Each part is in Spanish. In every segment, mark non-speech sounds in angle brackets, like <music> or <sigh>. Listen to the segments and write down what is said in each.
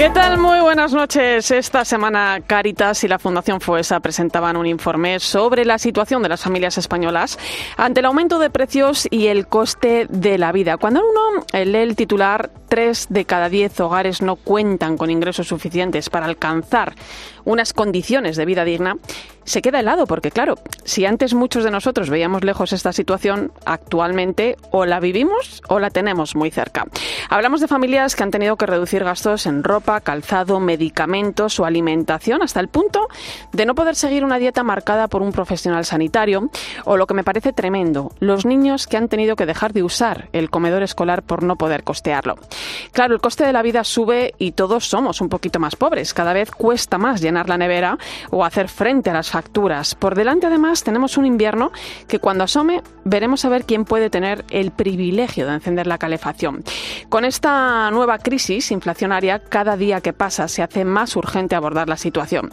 ¿Qué tal? Muy buenas noches. Esta semana Caritas y la Fundación Fuesa presentaban un informe sobre la situación de las familias españolas ante el aumento de precios y el coste de la vida. Cuando uno lee el titular, tres de cada diez hogares no cuentan con ingresos suficientes para alcanzar unas condiciones de vida digna, se queda helado porque, claro, si antes muchos de nosotros veíamos lejos esta situación, actualmente o la vivimos o la tenemos muy cerca. Hablamos de familias que han tenido que reducir gastos en ropa, calzado, medicamentos o alimentación hasta el punto de no poder seguir una dieta marcada por un profesional sanitario o lo que me parece tremendo, los niños que han tenido que dejar de usar el comedor escolar por no poder costearlo. Claro, el coste de la vida sube y todos somos un poquito más pobres. Cada vez cuesta más llenar la nevera o hacer frente a las facturas. Por delante además tenemos un invierno que cuando asome veremos a ver quién puede tener el privilegio de encender la calefacción. Con esta nueva crisis inflacionaria, cada día que pasa se hace más urgente abordar la situación.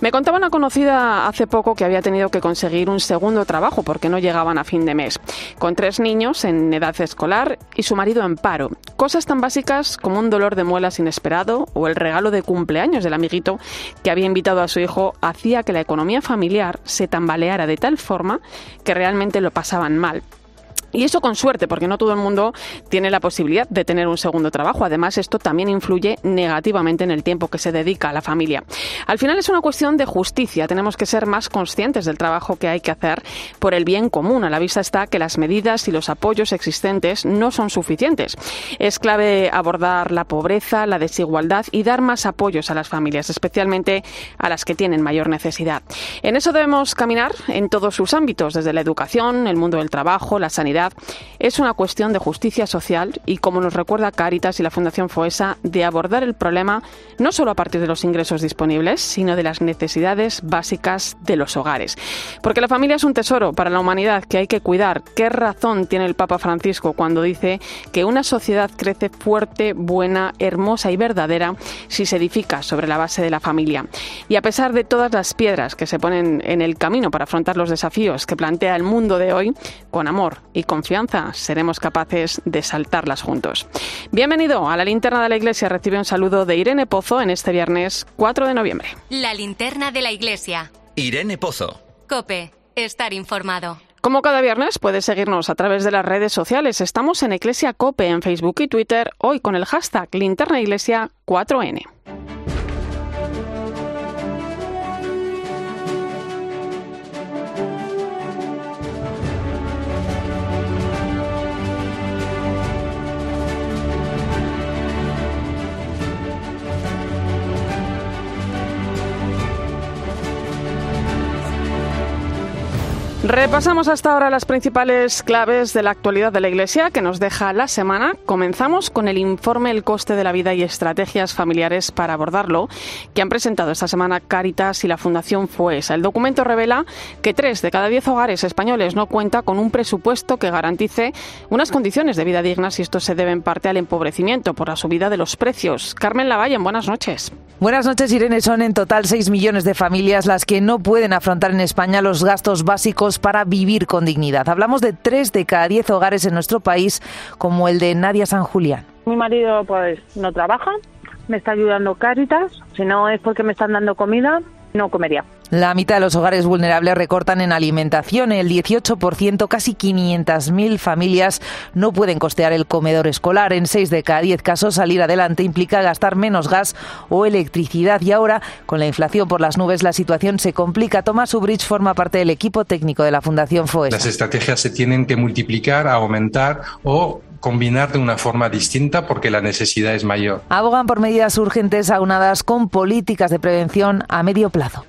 Me contaba una conocida hace poco que había tenido que conseguir un segundo trabajo porque no llegaban a fin de mes, con tres niños en edad escolar y su marido en paro. Cosas tan básicas como un dolor de muelas inesperado o el regalo de cumpleaños del amiguito que había invitado a su hijo hacía que la economía familiar se tambaleara de tal forma que realmente lo pasaban mal. Y eso con suerte, porque no todo el mundo tiene la posibilidad de tener un segundo trabajo. Además, esto también influye negativamente en el tiempo que se dedica a la familia. Al final es una cuestión de justicia. Tenemos que ser más conscientes del trabajo que hay que hacer por el bien común. A la vista está que las medidas y los apoyos existentes no son suficientes. Es clave abordar la pobreza, la desigualdad y dar más apoyos a las familias, especialmente a las que tienen mayor necesidad. En eso debemos caminar en todos sus ámbitos, desde la educación, el mundo del trabajo, la sanidad es una cuestión de justicia social y, como nos recuerda Caritas y la Fundación FOESA, de abordar el problema no solo a partir de los ingresos disponibles, sino de las necesidades básicas de los hogares. Porque la familia es un tesoro para la humanidad que hay que cuidar. ¿Qué razón tiene el Papa Francisco cuando dice que una sociedad crece fuerte, buena, hermosa y verdadera si se edifica sobre la base de la familia? Y a pesar de todas las piedras que se ponen en el camino para afrontar los desafíos que plantea el mundo de hoy, con amor y confianza seremos capaces de saltarlas juntos. Bienvenido a la linterna de la iglesia. Recibe un saludo de Irene Pozo en este viernes 4 de noviembre. La linterna de la iglesia. Irene Pozo. Cope, estar informado. Como cada viernes, puedes seguirnos a través de las redes sociales. Estamos en Iglesia Cope en Facebook y Twitter, hoy con el hashtag Linterna Iglesia 4N. Repasamos hasta ahora las principales claves de la actualidad de la Iglesia que nos deja la semana. Comenzamos con el informe El coste de la vida y estrategias familiares para abordarlo que han presentado esta semana Caritas y la Fundación FUESA. El documento revela que tres de cada diez hogares españoles no cuenta con un presupuesto que garantice unas condiciones de vida dignas y esto se debe en parte al empobrecimiento por la subida de los precios. Carmen Lavalle, buenas noches. Buenas noches, Irene. Son en total 6 millones de familias las que no pueden afrontar en España los gastos básicos para vivir con dignidad. Hablamos de 3 de cada 10 hogares en nuestro país, como el de Nadia San Julián. Mi marido pues no trabaja, me está ayudando Cáritas, si no es porque me están dando comida, no comería. La mitad de los hogares vulnerables recortan en alimentación. El 18%, casi 500.000 familias, no pueden costear el comedor escolar. En 6 de cada 10 casos, salir adelante implica gastar menos gas o electricidad. Y ahora, con la inflación por las nubes, la situación se complica. Tomás Ubrich forma parte del equipo técnico de la Fundación FOES. Las estrategias se tienen que multiplicar, aumentar o combinar de una forma distinta porque la necesidad es mayor. Abogan por medidas urgentes aunadas con políticas de prevención a medio plazo.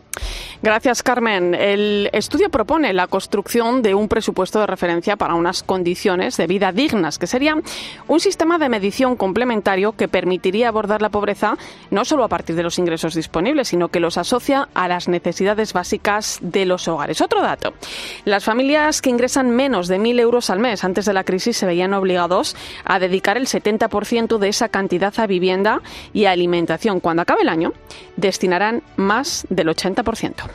Gracias, Carmen. El estudio propone la construcción de un presupuesto de referencia para unas condiciones de vida dignas, que sería un sistema de medición complementario que permitiría abordar la pobreza no solo a partir de los ingresos disponibles, sino que los asocia a las necesidades básicas de los hogares. Otro dato. Las familias que ingresan menos de 1.000 euros al mes antes de la crisis se veían obligados a dedicar el 70% de esa cantidad a vivienda y a alimentación. Cuando acabe el año, destinarán más del 80% por ciento.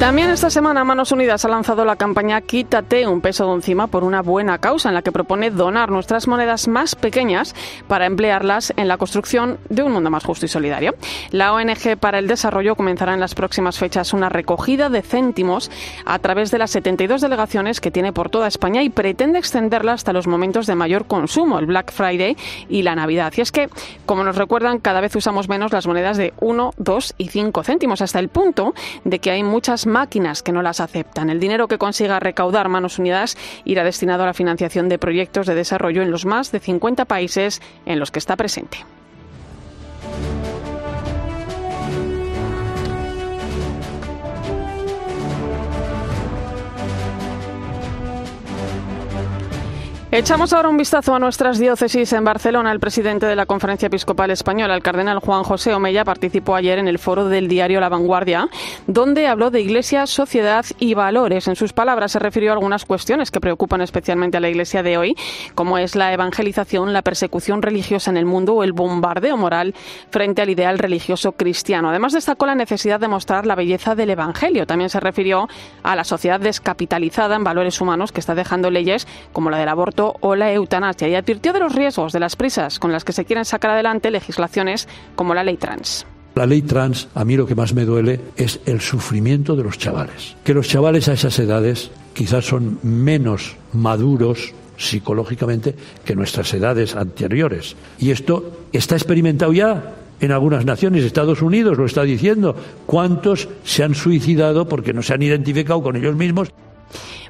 También esta semana Manos Unidas ha lanzado la campaña Quítate un peso de encima por una buena causa en la que propone donar nuestras monedas más pequeñas para emplearlas en la construcción de un mundo más justo y solidario. La ONG para el Desarrollo comenzará en las próximas fechas una recogida de céntimos a través de las 72 delegaciones que tiene por toda España y pretende extenderla hasta los momentos de mayor consumo, el Black Friday y la Navidad. Y es que, como nos recuerdan, cada vez usamos menos las monedas de 1, 2 y 5 céntimos, hasta el punto de que hay muchas máquinas que no las aceptan. El dinero que consiga recaudar Manos Unidas irá destinado a la financiación de proyectos de desarrollo en los más de 50 países en los que está presente. Echamos ahora un vistazo a nuestras diócesis en Barcelona. El presidente de la Conferencia Episcopal Española, el cardenal Juan José Omeya, participó ayer en el foro del diario La Vanguardia, donde habló de Iglesia, sociedad y valores. En sus palabras se refirió a algunas cuestiones que preocupan especialmente a la Iglesia de hoy, como es la evangelización, la persecución religiosa en el mundo o el bombardeo moral frente al ideal religioso cristiano. Además destacó la necesidad de mostrar la belleza del Evangelio. También se refirió a la sociedad descapitalizada en valores humanos que está dejando leyes como la del aborto o la eutanasia y advirtió de los riesgos de las prisas con las que se quieren sacar adelante legislaciones como la ley trans. La ley trans, a mí lo que más me duele es el sufrimiento de los chavales. Que los chavales a esas edades quizás son menos maduros psicológicamente que nuestras edades anteriores. Y esto está experimentado ya en algunas naciones. Estados Unidos lo está diciendo. ¿Cuántos se han suicidado porque no se han identificado con ellos mismos?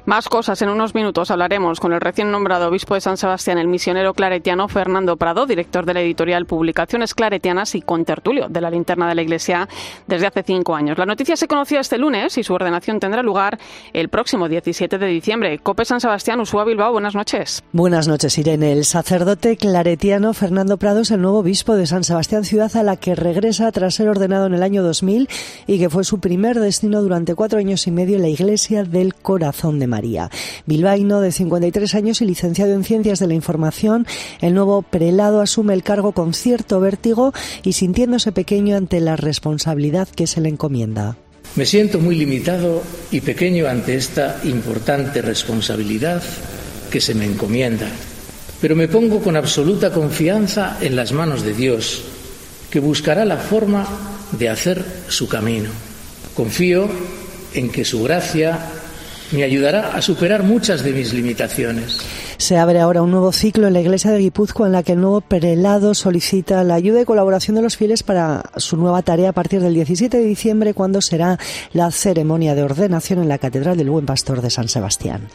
Más cosas en unos minutos hablaremos con el recién nombrado obispo de San Sebastián, el misionero claretiano Fernando Prado, director de la editorial Publicaciones Claretianas y contertulio de la linterna de la Iglesia desde hace cinco años. La noticia se conocía este lunes y su ordenación tendrá lugar el próximo 17 de diciembre. Cope San Sebastián, Usúa Bilbao, buenas noches. Buenas noches, Irene. El sacerdote claretiano Fernando Prado es el nuevo obispo de San Sebastián, ciudad a la que regresa tras ser ordenado en el año 2000 y que fue su primer destino durante cuatro años y medio en la Iglesia del Corazón de María. Bilbaíno, de 53 años y licenciado en Ciencias de la Información, el nuevo prelado asume el cargo con cierto vértigo y sintiéndose pequeño ante la responsabilidad que se le encomienda. Me siento muy limitado y pequeño ante esta importante responsabilidad que se me encomienda, pero me pongo con absoluta confianza en las manos de Dios, que buscará la forma de hacer su camino. Confío en que su gracia me ayudará a superar muchas de mis limitaciones. Se abre ahora un nuevo ciclo en la iglesia de Guipúzcoa en la que el nuevo prelado solicita la ayuda y colaboración de los fieles para su nueva tarea a partir del 17 de diciembre cuando será la ceremonia de ordenación en la Catedral del Buen Pastor de San Sebastián.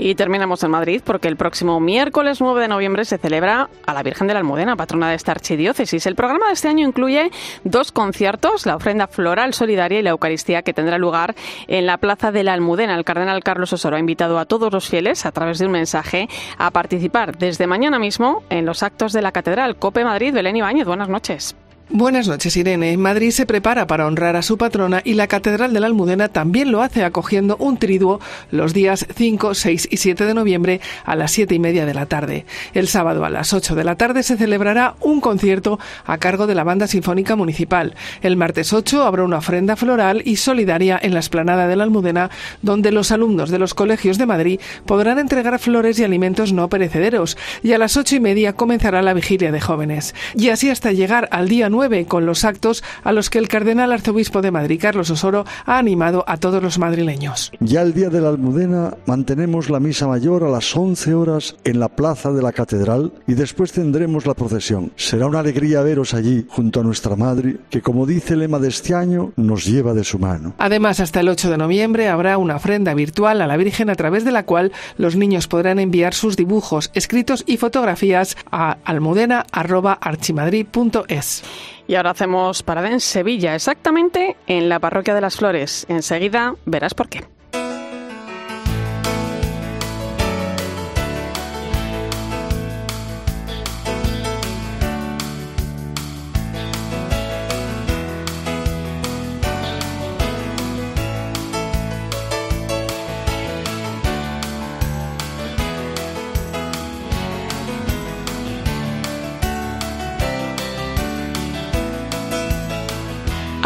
Y terminamos en Madrid porque el próximo miércoles 9 de noviembre se celebra a la Virgen de la Almudena, patrona de esta archidiócesis. El programa de este año incluye dos conciertos, la ofrenda floral solidaria y la Eucaristía que tendrá lugar en la Plaza de la Almudena. El cardenal Carlos Osoro ha invitado a todos los fieles, a través de un mensaje, a participar desde mañana mismo en los actos de la Catedral. Cope Madrid, Belén Ibáñez, buenas noches. Buenas noches, Irene. Madrid se prepara para honrar a su patrona y la Catedral de la Almudena también lo hace acogiendo un triduo los días 5, 6 y 7 de noviembre a las 7 y media de la tarde. El sábado a las 8 de la tarde se celebrará un concierto a cargo de la Banda Sinfónica Municipal. El martes 8 habrá una ofrenda floral y solidaria en la esplanada de la Almudena, donde los alumnos de los colegios de Madrid podrán entregar flores y alimentos no perecederos. Y a las 8 y media comenzará la vigilia de jóvenes. Y así hasta llegar al día 9 9 con los actos a los que el cardenal arzobispo de Madrid, Carlos Osoro, ha animado a todos los madrileños. Ya el día de la Almudena mantenemos la misa mayor a las 11 horas en la plaza de la catedral y después tendremos la procesión. Será una alegría veros allí junto a nuestra madre que como dice el lema de este año nos lleva de su mano. Además, hasta el 8 de noviembre habrá una ofrenda virtual a la Virgen a través de la cual los niños podrán enviar sus dibujos, escritos y fotografías a almudena.archimadrid.es. Y ahora hacemos parada en Sevilla, exactamente en la Parroquia de las Flores. Enseguida verás por qué.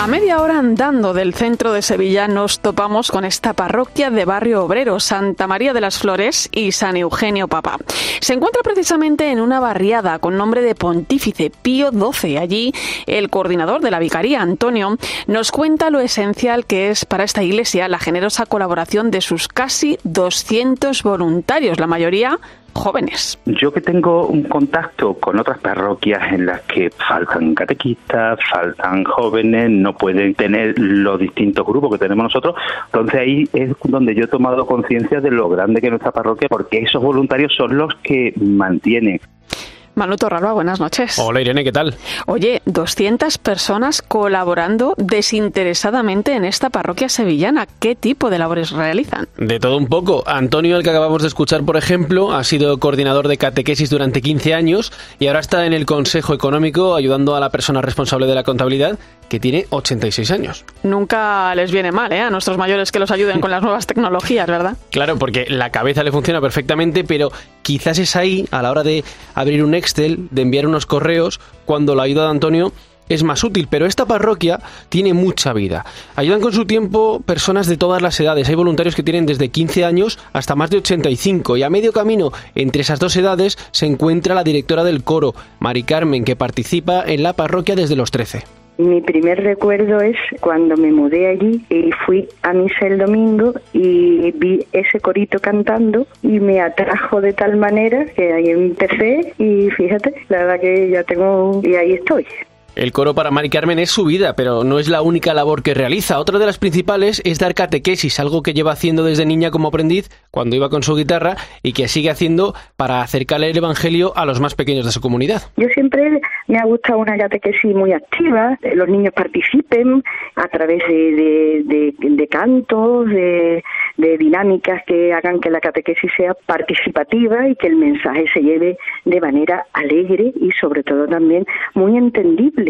A media hora andando del centro de Sevilla nos topamos con esta parroquia de barrio obrero, Santa María de las Flores y San Eugenio Papa. Se encuentra precisamente en una barriada con nombre de Pontífice Pío XII. Allí el coordinador de la vicaría, Antonio, nos cuenta lo esencial que es para esta iglesia la generosa colaboración de sus casi 200 voluntarios, la mayoría jóvenes. Yo que tengo un contacto con otras parroquias en las que faltan catequistas, faltan jóvenes, no pueden tener los distintos grupos que tenemos nosotros, entonces ahí es donde yo he tomado conciencia de lo grande que es nuestra parroquia, porque esos voluntarios son los que mantienen Manu Torralba, buenas noches. Hola Irene, ¿qué tal? Oye, 200 personas colaborando desinteresadamente en esta parroquia sevillana. ¿Qué tipo de labores realizan? De todo un poco. Antonio, el que acabamos de escuchar, por ejemplo, ha sido coordinador de catequesis durante 15 años y ahora está en el Consejo Económico ayudando a la persona responsable de la contabilidad que tiene 86 años. Nunca les viene mal, ¿eh? A nuestros mayores que los ayuden con las nuevas tecnologías, ¿verdad? Claro, porque la cabeza le funciona perfectamente, pero quizás es ahí, a la hora de abrir un De enviar unos correos, cuando la ayuda de Antonio es más útil, pero esta parroquia tiene mucha vida. Ayudan con su tiempo personas de todas las edades. Hay voluntarios que tienen desde 15 años hasta más de 85 y a medio camino entre esas dos edades se encuentra la directora del coro, Mari Carmen, que participa en la parroquia desde los 13. Mi primer recuerdo es cuando me mudé allí y fui a misa el domingo y vi ese corito cantando y me atrajo de tal manera que ahí empecé y fíjate, la verdad que ya tengo y ahí estoy. El coro para Mari Carmen es su vida, pero no es la única labor que realiza. Otra de las principales es dar catequesis, algo que lleva haciendo desde niña como aprendiz cuando iba con su guitarra y que sigue haciendo para acercarle el Evangelio a los más pequeños de su comunidad. Yo siempre me ha gustado una catequesis muy activa, los niños participen a través de, cantos, de dinámicas que hagan que la catequesis sea participativa y que el mensaje se lleve de manera alegre y sobre todo también muy entendible.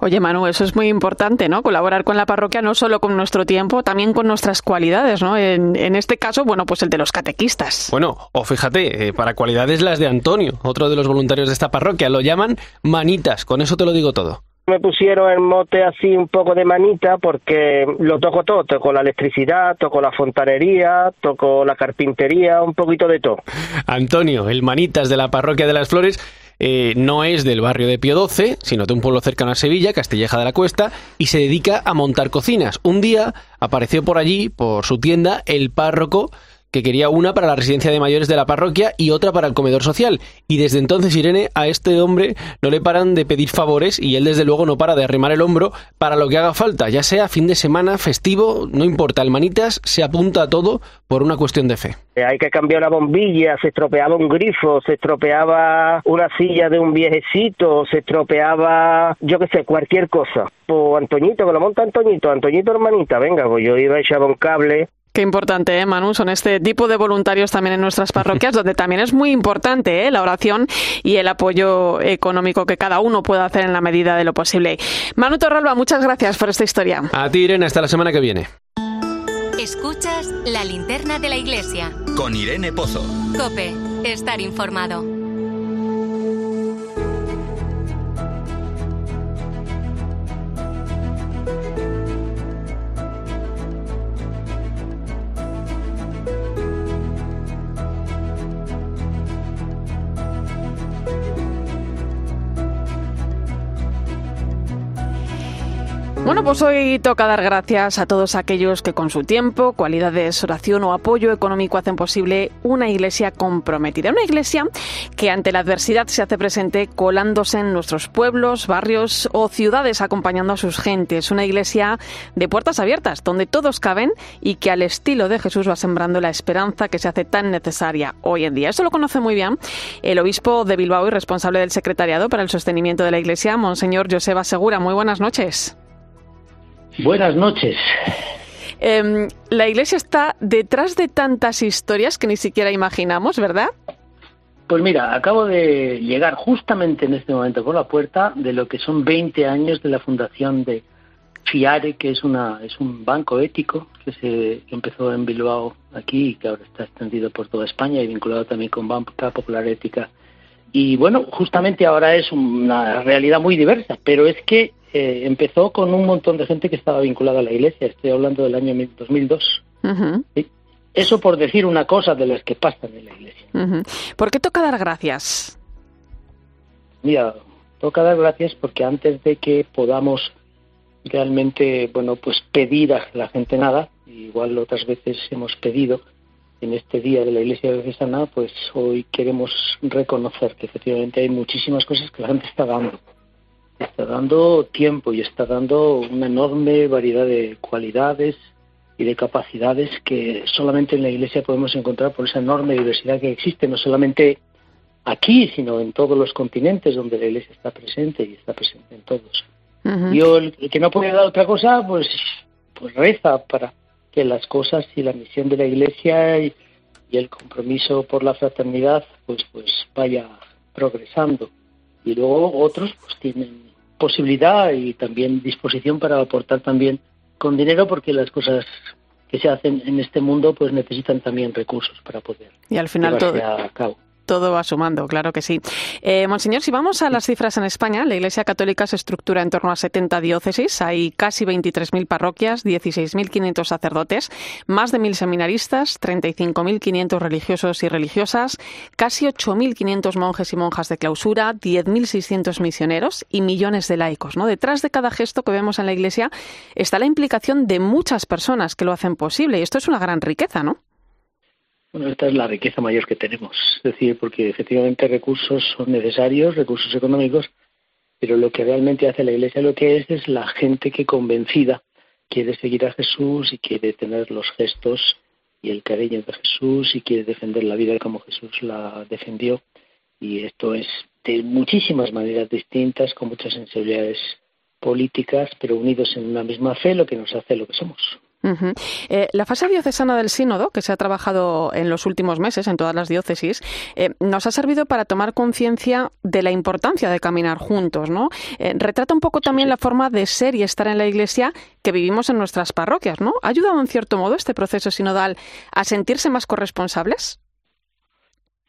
Oye Manu, eso es muy importante, ¿no? Colaborar con la parroquia no solo con nuestro tiempo, también con nuestras cualidades, ¿no? En, en este caso, bueno, pues el de los catequistas. Bueno, o fíjate, eh, para cualidades las de Antonio, otro de los voluntarios de esta parroquia, lo llaman manitas, con eso te lo digo todo me pusieron el mote así un poco de manita porque lo toco todo, toco la electricidad, toco la fontanería, toco la carpintería, un poquito de todo. Antonio, el manitas de la parroquia de las Flores, eh, no es del barrio de Pío XII, sino de un pueblo cercano a Sevilla, Castilleja de la Cuesta, y se dedica a montar cocinas. Un día apareció por allí, por su tienda, el párroco que quería una para la residencia de mayores de la parroquia y otra para el comedor social. Y desde entonces, Irene, a este hombre no le paran de pedir favores y él desde luego no para de arrimar el hombro para lo que haga falta, ya sea fin de semana, festivo, no importa, el manitas se apunta a todo por una cuestión de fe. Hay que cambiar una bombilla, se estropeaba un grifo, se estropeaba una silla de un viejecito, se estropeaba, yo qué sé, cualquier cosa. Pues Antoñito, que lo monta Antoñito, Antoñito hermanita, venga, pues yo iba a echar un cable, Qué importante, ¿eh, Manu? Son este tipo de voluntarios también en nuestras parroquias, <laughs> donde también es muy importante ¿eh? la oración y el apoyo económico que cada uno pueda hacer en la medida de lo posible. Manu Torralba, muchas gracias por esta historia. A ti, Irene, hasta la semana que viene. Escuchas la linterna de la iglesia. Con Irene Pozo. Cope, estar informado. Bueno, pues hoy toca dar gracias a todos aquellos que con su tiempo, cualidades, oración o apoyo económico hacen posible una iglesia comprometida. Una iglesia que ante la adversidad se hace presente colándose en nuestros pueblos, barrios o ciudades acompañando a sus gentes. Una iglesia de puertas abiertas, donde todos caben y que al estilo de Jesús va sembrando la esperanza que se hace tan necesaria hoy en día. Eso lo conoce muy bien el obispo de Bilbao y responsable del secretariado para el sostenimiento de la iglesia, Monseñor Joseba Segura. Muy buenas noches. Buenas noches. Em, la iglesia está detrás de tantas historias que ni siquiera imaginamos, ¿verdad? Pues mira, acabo de llegar justamente en este momento por la puerta de lo que son 20 años de la fundación de FIARE, que es, una, es un banco ético que se empezó en Bilbao aquí y que ahora está extendido por toda España y vinculado también con Banca Popular Ética. Y bueno, justamente ahora es una realidad muy diversa, pero es que eh, empezó con un montón de gente que estaba vinculada a la iglesia. Estoy hablando del año 2002. Eso por decir una cosa de las que pasan en la iglesia. ¿Por qué toca dar gracias? Mira, toca dar gracias porque antes de que podamos realmente, bueno, pues pedir a la gente nada, igual otras veces hemos pedido en este día de la Iglesia Diocesana, pues hoy queremos reconocer que efectivamente hay muchísimas cosas que la gente está dando está dando tiempo y está dando una enorme variedad de cualidades y de capacidades que solamente en la Iglesia podemos encontrar por esa enorme diversidad que existe, no solamente aquí, sino en todos los continentes donde la Iglesia está presente y está presente en todos. Yo, el, que no puede dar otra cosa, pues, pues reza para que las cosas y la misión de la Iglesia y, y el compromiso por la fraternidad, pues, pues vaya progresando. Y luego otros, pues tienen posibilidad y también disposición para aportar también con dinero porque las cosas que se hacen en este mundo pues necesitan también recursos para poder y al final todo, a cabo todo va sumando, claro que sí. Eh, Monseñor, si vamos a las cifras en España, la Iglesia Católica se estructura en torno a 70 diócesis, hay casi 23.000 parroquias, 16.500 sacerdotes, más de 1.000 seminaristas, 35.500 religiosos y religiosas, casi 8.500 monjes y monjas de clausura, 10.600 misioneros y millones de laicos. ¿no? Detrás de cada gesto que vemos en la Iglesia está la implicación de muchas personas que lo hacen posible y esto es una gran riqueza, ¿no? Bueno, esta es la riqueza mayor que tenemos, es decir, porque efectivamente recursos son necesarios, recursos económicos, pero lo que realmente hace la Iglesia lo que es es la gente que convencida quiere seguir a Jesús y quiere tener los gestos y el cariño de Jesús y quiere defender la vida como Jesús la defendió. Y esto es de muchísimas maneras distintas, con muchas sensibilidades políticas, pero unidos en una misma fe, lo que nos hace lo que somos. Eh, la fase diocesana del sínodo, que se ha trabajado en los últimos meses en todas las diócesis, eh, nos ha servido para tomar conciencia de la importancia de caminar juntos, ¿no? Eh, retrata un poco también la forma de ser y estar en la Iglesia que vivimos en nuestras parroquias, ¿no? ¿Ha ayudado en cierto modo este proceso sinodal a sentirse más corresponsables?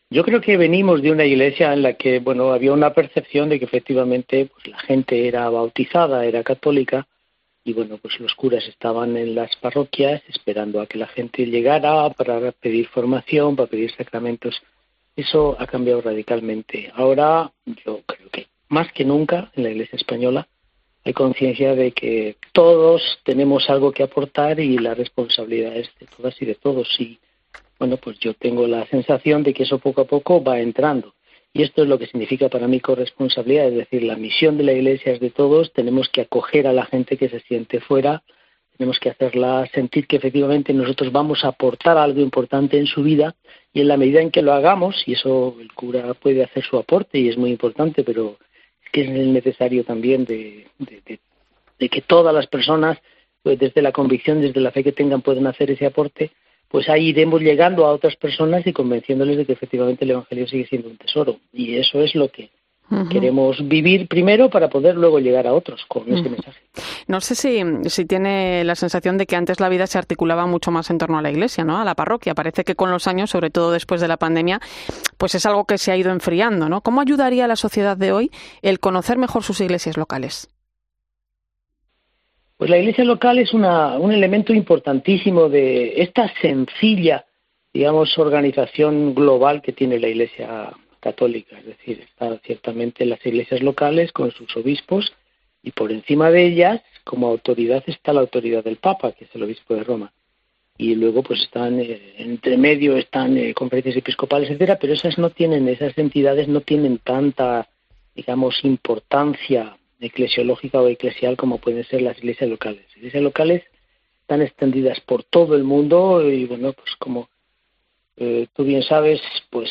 Yo creo que venimos de una iglesia en la que, bueno, había una percepción de que efectivamente pues, la gente era bautizada, era católica, y bueno, pues los curas estaban en las parroquias esperando a que la gente llegara para pedir formación, para pedir sacramentos. Eso ha cambiado radicalmente. Ahora yo creo que más que nunca en la Iglesia española hay conciencia de que todos tenemos algo que aportar y la responsabilidad es de todas y de todos. Y bueno, pues yo tengo la sensación de que eso poco a poco va entrando. Y esto es lo que significa para mí corresponsabilidad, es decir, la misión de la Iglesia es de todos, tenemos que acoger a la gente que se siente fuera, tenemos que hacerla sentir que efectivamente nosotros vamos a aportar algo importante en su vida y en la medida en que lo hagamos, y eso el cura puede hacer su aporte y es muy importante, pero es que es necesario también de, de que todas las personas, pues desde la convicción, desde la fe que tengan, pueden hacer ese aporte, pues ahí iremos llegando a otras personas y convenciéndoles de que efectivamente el Evangelio sigue siendo un tesoro. Y eso es lo que queremos vivir primero para poder luego llegar a otros con ese mensaje. No sé si, si tiene la sensación de que antes la vida se articulaba mucho más en torno a la iglesia, ¿no? A la parroquia. Parece que con los años, sobre todo después de la pandemia, pues es algo que se ha ido enfriando, ¿no? ¿Cómo ayudaría a la sociedad de hoy el conocer mejor sus iglesias locales? Pues la iglesia local es un elemento importantísimo de esta sencilla, digamos, organización global que tiene la iglesia católica. Es decir, está ciertamente las iglesias locales con sus obispos Y por encima de ellas, como autoridad, está la autoridad del Papa, que es el obispo de Roma. Y luego, pues están, eh, entre medio están eh, conferencias episcopales, etcétera, pero esas no tienen, esas entidades no tienen tanta, digamos, importancia eclesiológica o eclesial como pueden ser las iglesias locales. Las iglesias locales están extendidas por todo el mundo y, bueno, pues como eh, tú bien sabes, pues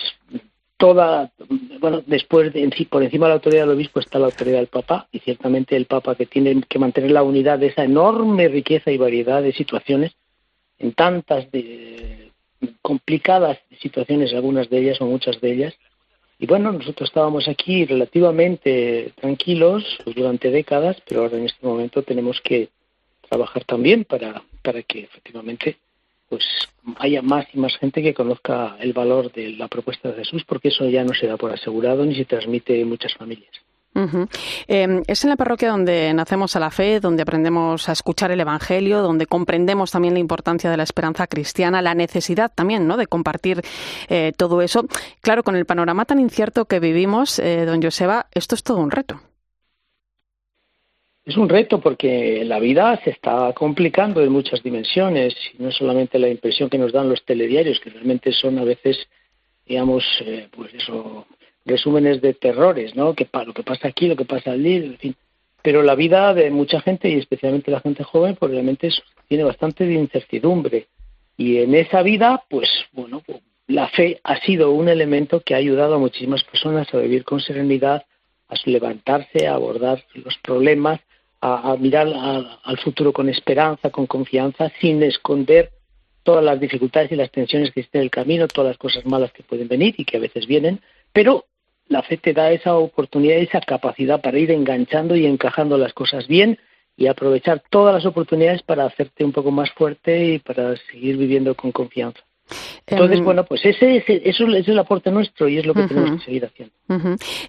toda, bueno, después de, por encima de la autoridad del obispo está la autoridad del Papa y ciertamente el Papa que tiene que mantener la unidad de esa enorme riqueza y variedad de situaciones en tantas de, complicadas situaciones, algunas de ellas o muchas de ellas. Y bueno, nosotros estábamos aquí relativamente tranquilos durante décadas, pero ahora en este momento tenemos que trabajar también para, para que efectivamente pues haya más y más gente que conozca el valor de la propuesta de Jesús, porque eso ya no se da por asegurado ni se transmite en muchas familias. Em, es en la parroquia donde nacemos a la fe, donde aprendemos a escuchar el Evangelio, donde comprendemos también la importancia de la esperanza cristiana, la necesidad también ¿no? de compartir eh, todo eso. Claro, con el panorama tan incierto que vivimos, eh, don Joseba, esto es todo un reto. Es un reto porque la vida se está complicando en muchas dimensiones, y no solamente la impresión que nos dan los telediarios, que realmente son a veces, digamos, eh, pues eso, resúmenes de terrores, ¿no? Que lo que pasa aquí, lo que pasa allí, en fin. Pero la vida de mucha gente y especialmente la gente joven, pues realmente tiene bastante de incertidumbre. Y en esa vida, pues bueno, la fe ha sido un elemento que ha ayudado a muchísimas personas a vivir con serenidad, a levantarse, a abordar los problemas a, mirar al futuro con esperanza, con confianza, sin esconder todas las dificultades y las tensiones que existen en el camino, todas las cosas malas que pueden venir y que a veces vienen, pero la fe te da esa oportunidad, esa capacidad para ir enganchando y encajando las cosas bien y aprovechar todas las oportunidades para hacerte un poco más fuerte y para seguir viviendo con confianza. Entonces, em, bueno, pues ese, eso es el aporte nuestro y es lo que tenemos que seguir haciendo.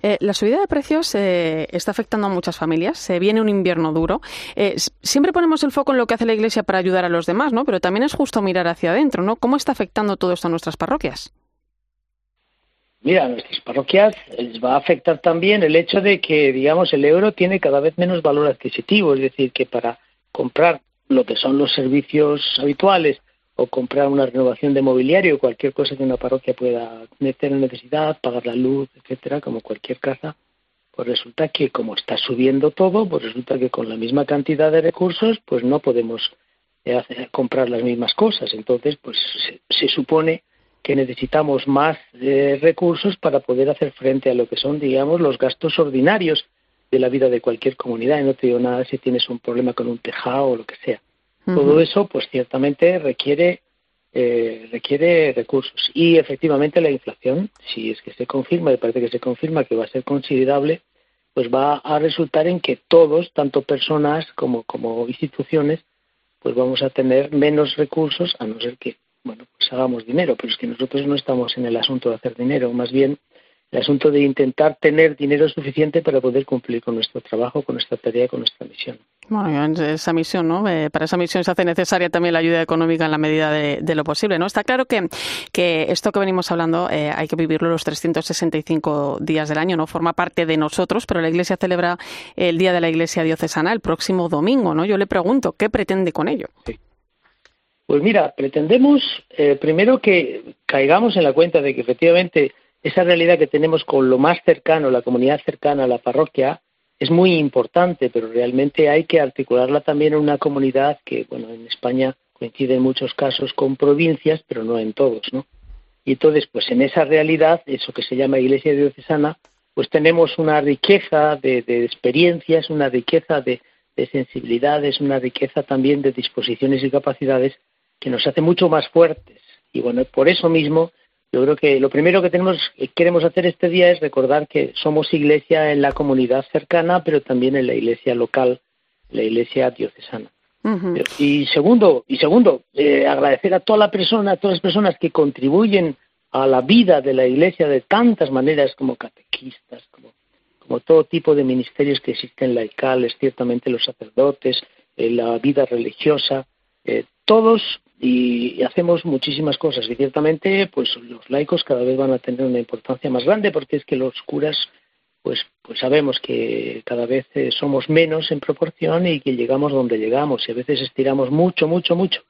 Eh, la subida de precios eh, está afectando a muchas familias. Se viene un invierno duro. Eh, siempre ponemos el foco en lo que hace la Iglesia para ayudar a los demás, ¿no? Pero también es justo mirar hacia adentro, ¿no? ¿Cómo está afectando todo esto a nuestras parroquias? Mira, a nuestras parroquias les va a afectar también el hecho de que, digamos, el euro tiene cada vez menos valor adquisitivo. Es decir, que para comprar lo que son los servicios habituales, o comprar una renovación de mobiliario, cualquier cosa que una parroquia pueda tener necesidad, pagar la luz, etcétera, como cualquier casa, pues resulta que como está subiendo todo, pues resulta que con la misma cantidad de recursos, pues no podemos eh, comprar las mismas cosas. Entonces, pues se, supone que necesitamos más eh, recursos para poder hacer frente a lo que son, digamos, los gastos ordinarios de la vida de cualquier comunidad. Y no te digo nada si tienes un problema con un tejado o lo que sea. Todo eso, pues ciertamente requiere eh, requiere recursos y efectivamente la inflación, si es que se confirma, y parece que se confirma que va a ser considerable, pues va a resultar en que todos, tanto personas como, como instituciones, pues vamos a tener menos recursos, a no ser que, bueno, pues hagamos dinero, pero es que nosotros no estamos en el asunto de hacer dinero, más bien el asunto de intentar tener dinero suficiente para poder cumplir con nuestro trabajo, con nuestra tarea, con nuestra misión. Bueno, esa misión, ¿no? Eh, para esa misión se hace necesaria también la ayuda económica en la medida de, lo posible, ¿no? Está claro que, que esto que venimos hablando eh, hay que vivirlo los 365 días del año, ¿no? Forma parte de nosotros, pero la Iglesia celebra el Día de la Iglesia Diocesana el próximo domingo, ¿no? Yo le pregunto, ¿qué pretende con ello? Pues mira, pretendemos eh, primero que caigamos en la cuenta de que efectivamente esa realidad que tenemos con lo más cercano, la comunidad cercana a la parroquia, es muy importante, pero realmente hay que articularla también en una comunidad que, bueno, en España coincide en muchos casos con provincias, pero no en todos, ¿no? Y entonces, pues en esa realidad, eso que se llama Iglesia Diocesana, pues tenemos una riqueza de, experiencias, una riqueza de, de sensibilidades, una riqueza también de disposiciones y capacidades que nos hace mucho más fuertes. Y bueno, por eso mismo yo creo que lo primero que tenemos, eh, queremos hacer este día es recordar que somos iglesia en la comunidad cercana, pero también en la iglesia local, la iglesia diocesana. Y segundo, y segundo, eh, agradecer a toda la persona, a todas las personas que contribuyen a la vida de la iglesia de tantas maneras como catequistas, como, como todo tipo de ministerios que existen laicales, ciertamente los sacerdotes, eh, la vida religiosa, todos y, hacemos muchísimas cosas y ciertamente pues los laicos cada vez van a tener una importancia más grande porque es que los curas pues, pues sabemos que cada vez eh, somos menos en proporción y que llegamos donde llegamos. Y a veces estiramos mucho, mucho, mucho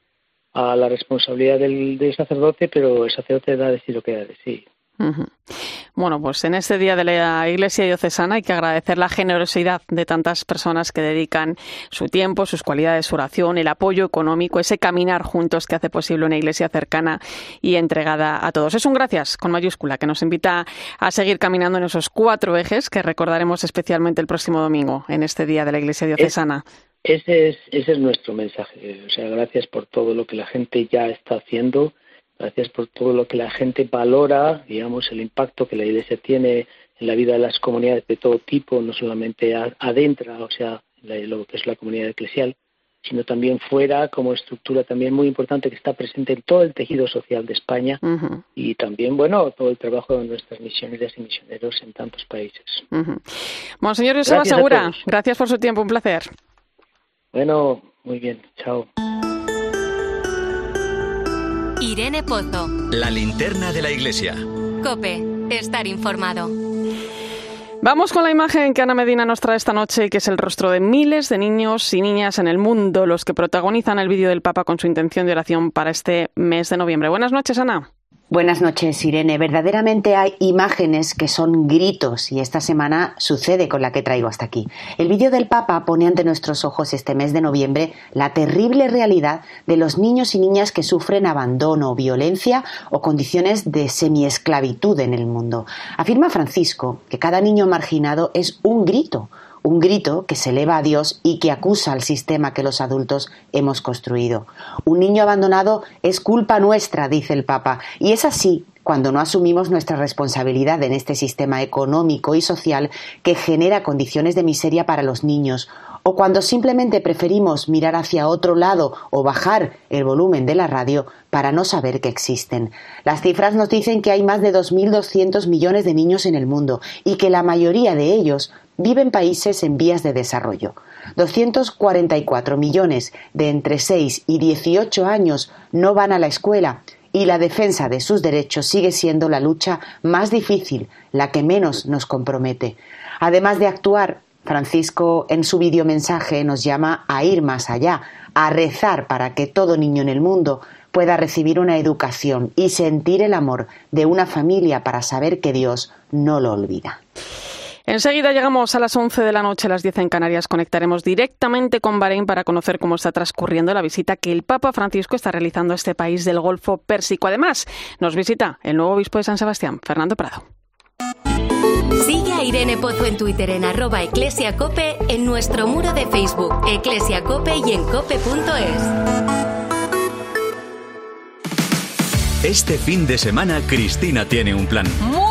a la responsabilidad del, del sacerdote, pero el sacerdote da a decir lo que da de decir. Bueno, pues en este día de la Iglesia Diocesana hay que agradecer la generosidad de tantas personas que dedican su tiempo, sus cualidades, su oración, el apoyo económico, ese caminar juntos que hace posible una Iglesia cercana y entregada a todos. Es un gracias con mayúscula que nos invita a seguir caminando en esos cuatro ejes que recordaremos especialmente el próximo domingo en este día de la Iglesia Diocesana. ese es, ese es nuestro mensaje. O sea, gracias por todo lo que la gente ya está haciendo Gracias por todo lo que la gente valora, digamos, el impacto que la Iglesia tiene en la vida de las comunidades de todo tipo, no solamente adentro, o sea, lo que es la comunidad eclesial, sino también fuera como estructura también muy importante que está presente en todo el tejido social de España y también, bueno, todo el trabajo de nuestras misioneras y misioneros en tantos países. Monseñor Joseba Segura, gracias por su tiempo, un placer. Bueno, muy bien, chao. Irene Pozo. La linterna de la iglesia. Cope, estar informado. Vamos con la imagen que Ana Medina nos trae esta noche, que es el rostro de miles de niños y niñas en el mundo, los que protagonizan el vídeo del Papa con su intención de oración para este mes de noviembre. Buenas noches, Ana. Buenas noches, Irene. Verdaderamente hay imágenes que son gritos y esta semana sucede con la que traigo hasta aquí. El vídeo del Papa pone ante nuestros ojos este mes de noviembre la terrible realidad de los niños y niñas que sufren abandono, violencia o condiciones de semiesclavitud en el mundo. Afirma Francisco que cada niño marginado es un grito, un grito que se eleva a Dios y que acusa al sistema que los adultos hemos construido. Un niño abandonado es culpa nuestra, dice el Papa, y es así cuando no asumimos nuestra responsabilidad en este sistema económico y social que genera condiciones de miseria para los niños, o cuando simplemente preferimos mirar hacia otro lado o bajar el volumen de la radio para no saber que existen. Las cifras nos dicen que hay más de 2.200 millones de niños en el mundo y que la mayoría de ellos viven países en vías de desarrollo. 244 millones de entre 6 y 18 años no van a la escuela y la defensa de sus derechos sigue siendo la lucha más difícil, la que menos nos compromete. Además de actuar, Francisco en su videomensaje nos llama a ir más allá, a rezar para que todo niño en el mundo pueda recibir una educación y sentir el amor de una familia para saber que Dios no lo olvida. Enseguida llegamos a las 11 de la noche, a las 10 en Canarias. Conectaremos directamente con Bahrein para conocer cómo está transcurriendo la visita que el Papa Francisco está realizando a este país del Golfo Pérsico. Además, nos visita el nuevo obispo de San Sebastián, Fernando Prado. Sigue a Irene Pozo en Twitter en arroba eclesiacope, en nuestro muro de Facebook, eclesiacope y en cope.es. Este fin de semana Cristina tiene un plan. Muy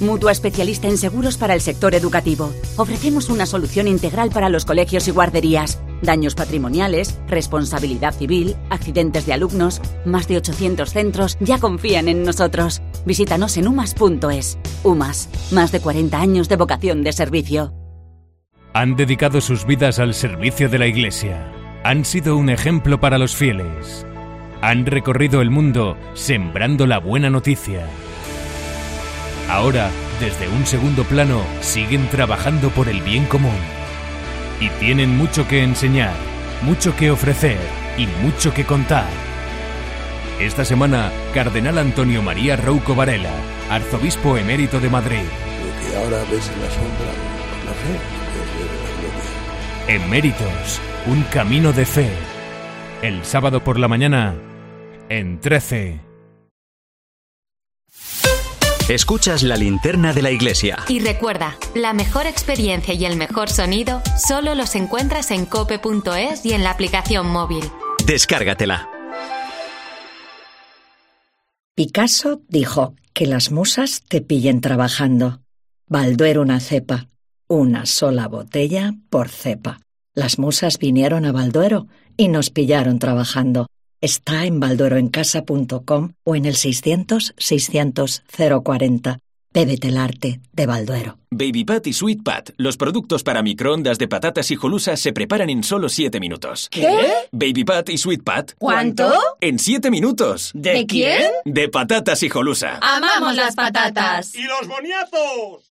mutua especialista en seguros para el sector educativo. Ofrecemos una solución integral para los colegios y guarderías. Daños patrimoniales, responsabilidad civil, accidentes de alumnos. Más de 800 centros ya confían en nosotros. Visítanos en umas.es. UMAS, más de 40 años de vocación de servicio. Han dedicado sus vidas al servicio de la Iglesia. Han sido un ejemplo para los fieles. Han recorrido el mundo sembrando la buena noticia. Ahora, desde un segundo plano, siguen trabajando por el bien común. Y tienen mucho que enseñar, mucho que ofrecer y mucho que contar. Esta semana, Cardenal Antonio María Rouco Varela, arzobispo emérito de Madrid. Lo que ahora ves en la sombra, la fe, la gloria. Eméritos, un camino de fe. El sábado por la mañana, en 13. Escuchas la linterna de la iglesia. Y recuerda, la mejor experiencia y el mejor sonido solo los encuentras en cope.es y en la aplicación móvil. Descárgatela. Picasso dijo que las musas te pillen trabajando. Balduero una cepa, una sola botella por cepa. Las musas vinieron a Balduero y nos pillaron trabajando. Está en baldueroencasa.com o en el 600 600 040. Bébete el arte de Balduero. Baby Pat y Sweet Pat, los productos para microondas de patatas y jolusas se preparan en solo 7 minutos. ¿Qué? Baby Pat y Sweet Pat. ¿Cuánto? En 7 minutos. ¿De quién? De patatas y jolusa. ¡Amamos las patatas! ¡Y los boniatos!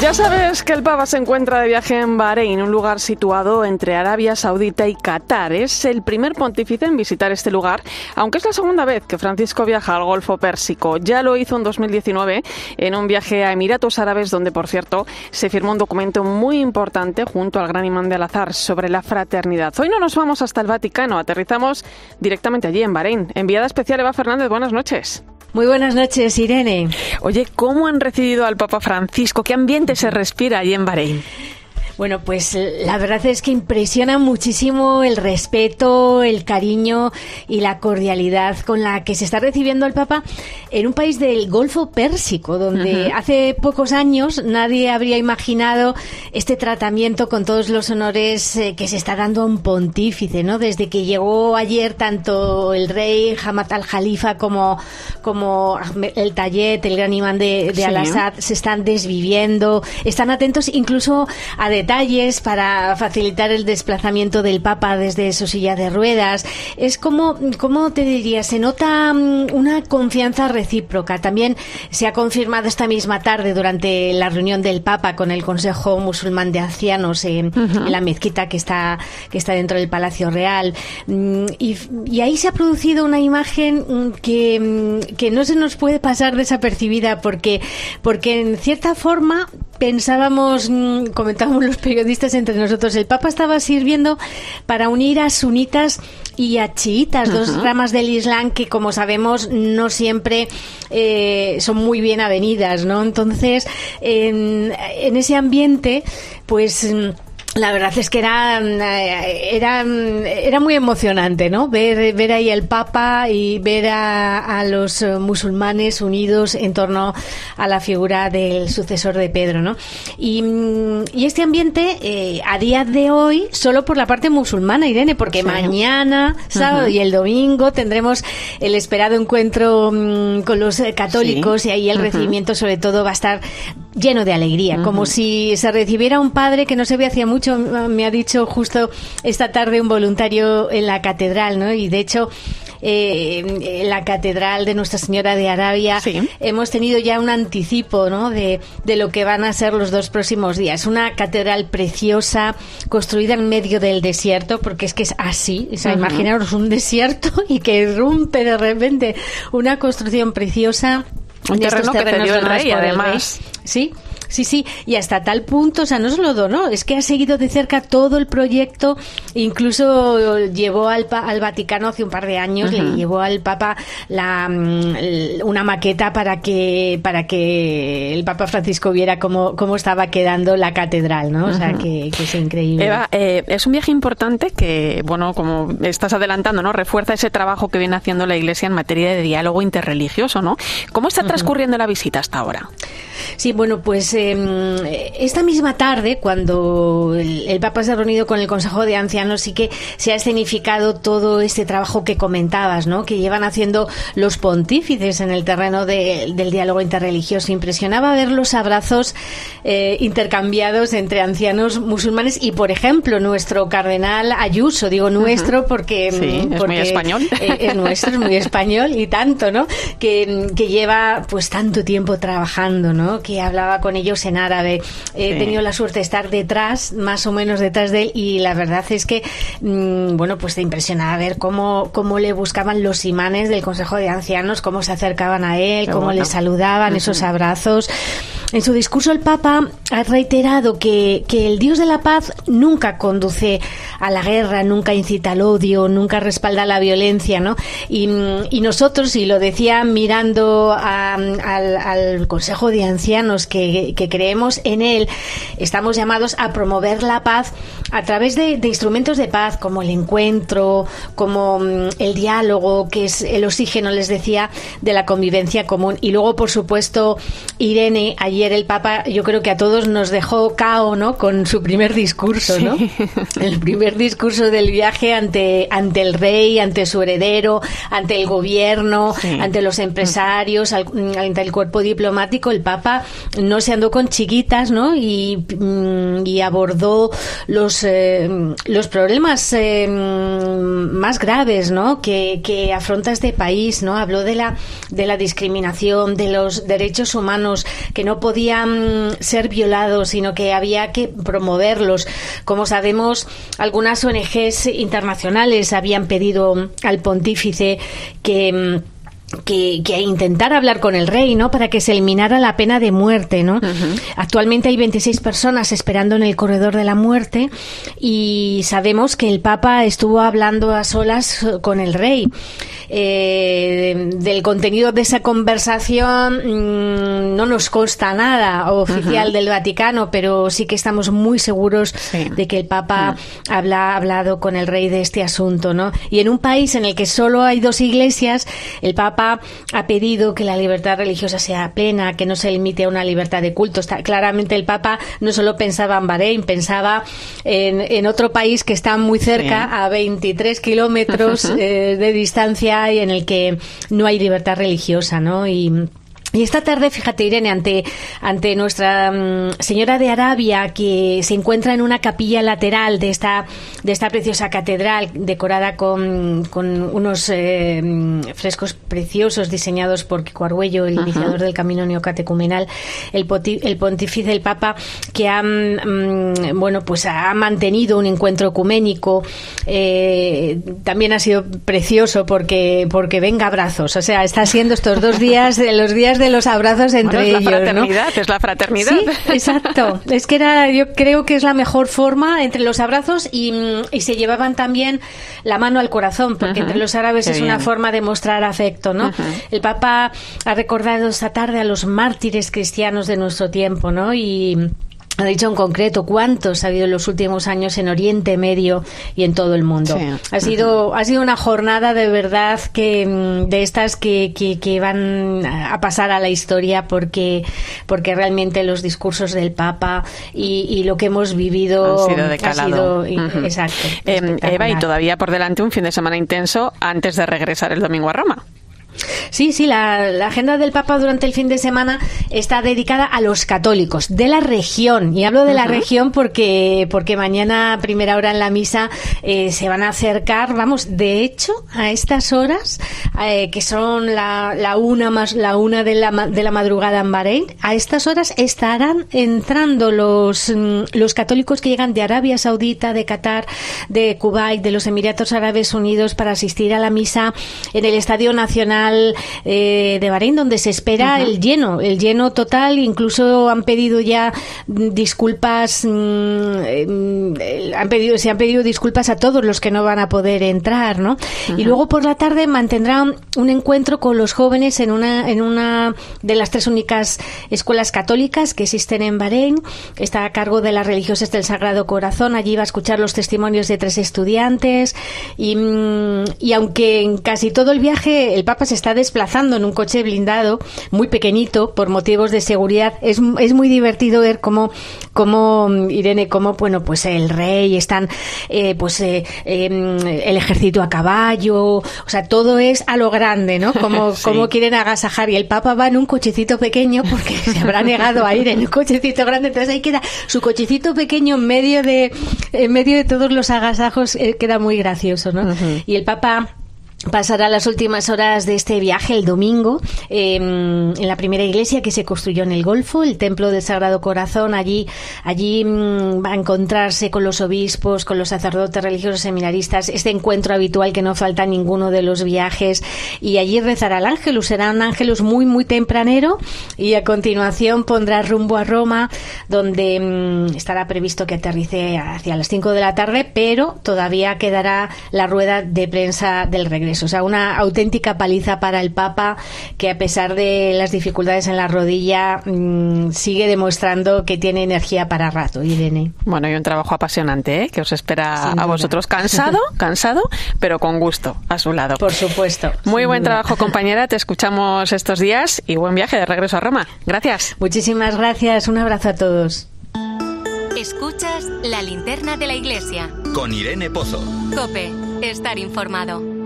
Ya sabes que el Papa se encuentra de viaje en Bahrein, un lugar situado entre Arabia Saudita y Qatar. Es el primer pontífice en visitar este lugar, aunque es la segunda vez que Francisco viaja al Golfo Pérsico. Ya lo hizo en 2019 en un viaje a Emiratos Árabes, donde, por cierto, se firmó un documento muy importante junto al gran imán de Al-Azhar sobre la fraternidad. Hoy no nos vamos hasta el Vaticano, aterrizamos directamente allí en Bahrein. Enviada especial Eva Fernández, buenas noches. Muy buenas noches, Irene. Oye, ¿cómo han recibido al Papa Francisco? ¿Qué ambiente se respira allí en Bahrein? Bueno, pues la verdad es que impresiona muchísimo el respeto, el cariño y la cordialidad con la que se está recibiendo al Papa en un país del Golfo Pérsico, donde hace pocos años nadie habría imaginado este tratamiento con todos los honores eh, que se está dando a un pontífice, ¿no? Desde que llegó ayer tanto el rey Hamad al-Jalifa como, como el Tayet, el gran imán de, de Sí. Al-Assad, se están desviviendo, están atentos incluso a detalles para facilitar el desplazamiento del Papa desde su silla de ruedas. Es como, ¿cómo te diría? Se nota mm, una confianza recíproca. También se ha confirmado esta misma tarde durante la reunión del Papa con el Consejo Musulmán de Ancianos en, en la mezquita que está, que está dentro del Palacio Real. Mm, Y, y ahí se ha producido una imagen mm, que, que no se nos puede pasar desapercibida porque, porque en cierta forma pensábamos, comentábamos los periodistas entre nosotros, el Papa estaba sirviendo para unir a sunitas y a chiitas, dos ramas del Islam que, como sabemos, no siempre eh, son muy bien avenidas, ¿no? Entonces, en, en ese ambiente, pues... la verdad es que era, mm, eh, era, mm, era muy emocionante, ¿no? Ver, ver ahí el Papa y ver a, a los eh, musulmanes unidos en torno a la figura del sucesor de Pedro, ¿no? Y, mm, y este ambiente, eh, a día de hoy, solo por la parte musulmana, Irene, porque Sí. mañana, sábado y el domingo tendremos el esperado encuentro con los eh, católicos Sí. y ahí el recibimiento sobre todo va a estar lleno de alegría, como si se recibiera un padre que no se ve hacía mucho, me ha dicho justo esta tarde un voluntario en la catedral, ¿no? Y de hecho, eh, en la catedral de Nuestra Señora de Arabia hemos tenido ya un anticipo, ¿no? De, de lo que van a ser los dos próximos días. Una catedral preciosa, construida en medio del desierto, porque es que es así, o sea, Ujú. imaginaros un desierto <laughs> y que irrumpe de repente una construcción preciosa. Un terreno que cedió el rey, además. Sí, sí, sí. Y hasta tal punto, o sea, no solo donó, es que ha seguido de cerca todo el proyecto, incluso llevó al, pa- al Vaticano hace un par de años, le llevó al Papa la, mm, una maqueta para que, para que el Papa Francisco viera cómo, cómo estaba quedando la catedral, ¿no? O sea, que es increíble. Eva, eh, es un viaje importante que, bueno, como estás adelantando, ¿no? Refuerza ese trabajo que viene haciendo la Iglesia en materia de diálogo interreligioso, ¿no? ¿Cómo está transcurriendo la visita hasta ahora? Sí, bueno, pues eh, esta misma tarde, cuando el, el Papa se ha reunido con el Consejo de Ancianos, sí que se ha escenificado todo este trabajo que comentabas, ¿no? Que llevan haciendo los pontífices en el terreno de- del diálogo interreligioso. Impresionaba ver los abrazos eh, intercambiados entre ancianos musulmanes y, por ejemplo, nuestro cardenal Ayuso, digo nuestro porque, Sí, es muy español. eh, es nuestro, es muy español y tanto, ¿no? Que, que lleva pues tanto tiempo trabajando, ¿no? Que hablaba con ellos en árabe. He Sí. tenido la suerte de estar detrás, más o menos detrás de él, y la verdad es que, mm, bueno, pues te impresionaba ver cómo, cómo le buscaban los imanes del Consejo de Ancianos, cómo se acercaban a él, Qué cómo bueno. le saludaban, Ujú. esos abrazos. en su discurso el Papa ha reiterado que, que el Dios de la paz nunca conduce a la guerra, nunca incita al odio, nunca respalda la violencia, ¿no? Y, y nosotros, y lo decía mirando a, al, al, Consejo de Ancianos que, que, creemos en él, estamos llamados a promover la paz a través de, de instrumentos de paz como el encuentro, como mm, el diálogo, que es el oxígeno, les decía, de la convivencia común. Y luego, por supuesto, Irene, ayer el Papa, yo creo que a todos nos dejó cao, ¿no? Con su primer discurso, ¿no? <laughs> El primer discurso del viaje ante, ante el rey, ante su heredero, ante el gobierno, ante los empresarios, ante el cuerpo diplomático. El Papa no se andó con chiquitas, ¿no? Y, mm, abordó los, eh, los problemas eh, más graves, ¿no? Que, que afronta este país, ¿no? Habló de la, de la discriminación, de los derechos humanos que no podían ser violados, sino que había que promoverlos. Como sabemos, algunas ONGs internacionales habían pedido al pontífice que que, que, intentar hablar con el rey, ¿no? Para que se eliminara la pena de muerte, ¿no? Actualmente hay 26 personas esperando en el corredor de la muerte y sabemos que el Papa estuvo hablando a solas con el rey. Eh, del contenido de esa conversación mm, no nos consta nada oficial del Vaticano, pero sí que estamos muy seguros de que el Papa habla, ha hablado con el rey de este asunto, ¿no? Y en un país en el que solo hay dos iglesias, el Papa ha pedido que la libertad religiosa sea plena, que no se limite a una libertad de culto. Está, claramente el Papa no solo pensaba en Bahrein, pensaba en, otro país que está muy cerca, a 23 kilómetros eh, de distancia y en el que no hay libertad religiosa, ¿no? Y y esta tarde, fíjate, Irene, ante, ante Nuestra mm, Señora de Arabia, que se encuentra en una capilla lateral de esta, de esta preciosa catedral, decorada con, con unos eh, frescos preciosos diseñados por Kiko Arguello, el iniciador del camino neocatecumenal, el, el pontífice, el Papa, que ha, mm, bueno, pues ha mantenido un encuentro ecuménico. Eh, también ha sido precioso porque, porque venga abrazos. O sea, está siendo estos dos días, <laughs> los días de los abrazos entre ellos. Es la fraternidad, es la fraternidad. Sí, exacto. Es que era, yo creo que es la mejor forma entre los abrazos y, se llevaban también la mano al corazón, porque entre los árabes es una forma de mostrar afecto, ¿no? El Papa ha recordado esta tarde a los mártires cristianos de nuestro tiempo, ¿no? Y ha dicho en concreto cuántos ha habido en los últimos años en Oriente Medio y en todo el mundo. Ha sido ha sido una jornada de verdad que mm, de estas que, que, van a pasar a la historia porque porque realmente los discursos del Papa y, lo que hemos vivido sido de ha sido exacto. Em, Eva y todavía por delante un fin de semana intenso antes de regresar el domingo a Roma. Sí, sí, la, agenda del Papa durante el fin de semana está dedicada a los católicos de la región. Y hablo de la región porque, porque mañana, a primera hora en la misa, eh, se van a acercar, vamos, de hecho, a estas horas, eh, que son la, la, una más la una de la, de la madrugada en Bahrein, a estas horas estarán entrando los, mm, los católicos que llegan de Arabia Saudita, de Qatar, de Kuwait, de los Emiratos Árabes Unidos para asistir a la misa en el Estadio Nacional eh, de Bahrein, donde se espera el lleno, el lleno total. Incluso han pedido ya disculpas, mm, eh, han pedido, se han pedido disculpas a todos los que no van a poder entrar, ¿no? Y luego por la tarde mantendrán un encuentro con los jóvenes en una, en una de las tres únicas escuelas católicas que existen en Bahrein. Está a cargo de las religiosas del Sagrado Corazón. Allí va a escuchar los testimonios de tres estudiantes y, mm, y aunque en casi todo el viaje el Papa se está desplazando en un coche blindado muy pequeñito por motivos de seguridad. Es, es muy divertido ver cómo, cómo Irene, cómo, bueno, pues el rey, están, eh, pues eh, em, el ejército a caballo, o sea, todo es a lo grande, ¿no? Como, <laughs> como quieren agasajar. Y el Papa va en un cochecito pequeño porque <laughs> se habrá negado a ir en un cochecito grande. Entonces ahí queda su cochecito pequeño en medio de, en medio de todos los agasajos, eh, queda muy gracioso, ¿no? Y el Papa pasará las últimas horas de este viaje el domingo em, en la primera iglesia que se construyó en el Golfo, el Templo del Sagrado Corazón. Allí, allí mm, va a encontrarse con los obispos, con los sacerdotes religiosos seminaristas, este encuentro habitual que no falta ninguno de los viajes. Y allí rezará el ángelus. Será un ángelus muy, muy tempranero y a continuación pondrá rumbo a Roma, donde mm, estará previsto que aterrice hacia las 5 de la tarde, pero todavía quedará la rueda de prensa del regreso o sea, una auténtica paliza para el Papa que a pesar de las dificultades en la rodilla mm, sigue demostrando que tiene energía para rato, Irene. Bueno, y un trabajo apasionante, ¿eh? que os espera a vosotros cansado, <laughs> cansado, pero con gusto a su lado. Por supuesto. Muy buen trabajo, compañera. Te escuchamos estos días y buen viaje de regreso a Roma. Gracias. Muchísimas gracias. Un abrazo a todos. Escuchas la linterna de la iglesia. Con Irene Pozo. Cope, estar informado.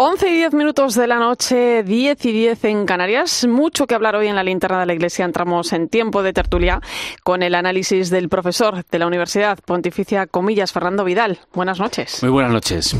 11 y 10 minutos de la noche, 10 y 10 en Canarias. Mucho que hablar hoy en la linterna de la Iglesia. Entramos en tiempo de tertulia con el análisis del profesor de la Universidad Pontificia Comillas, Fernando Vidal. Buenas noches. Muy buenas noches.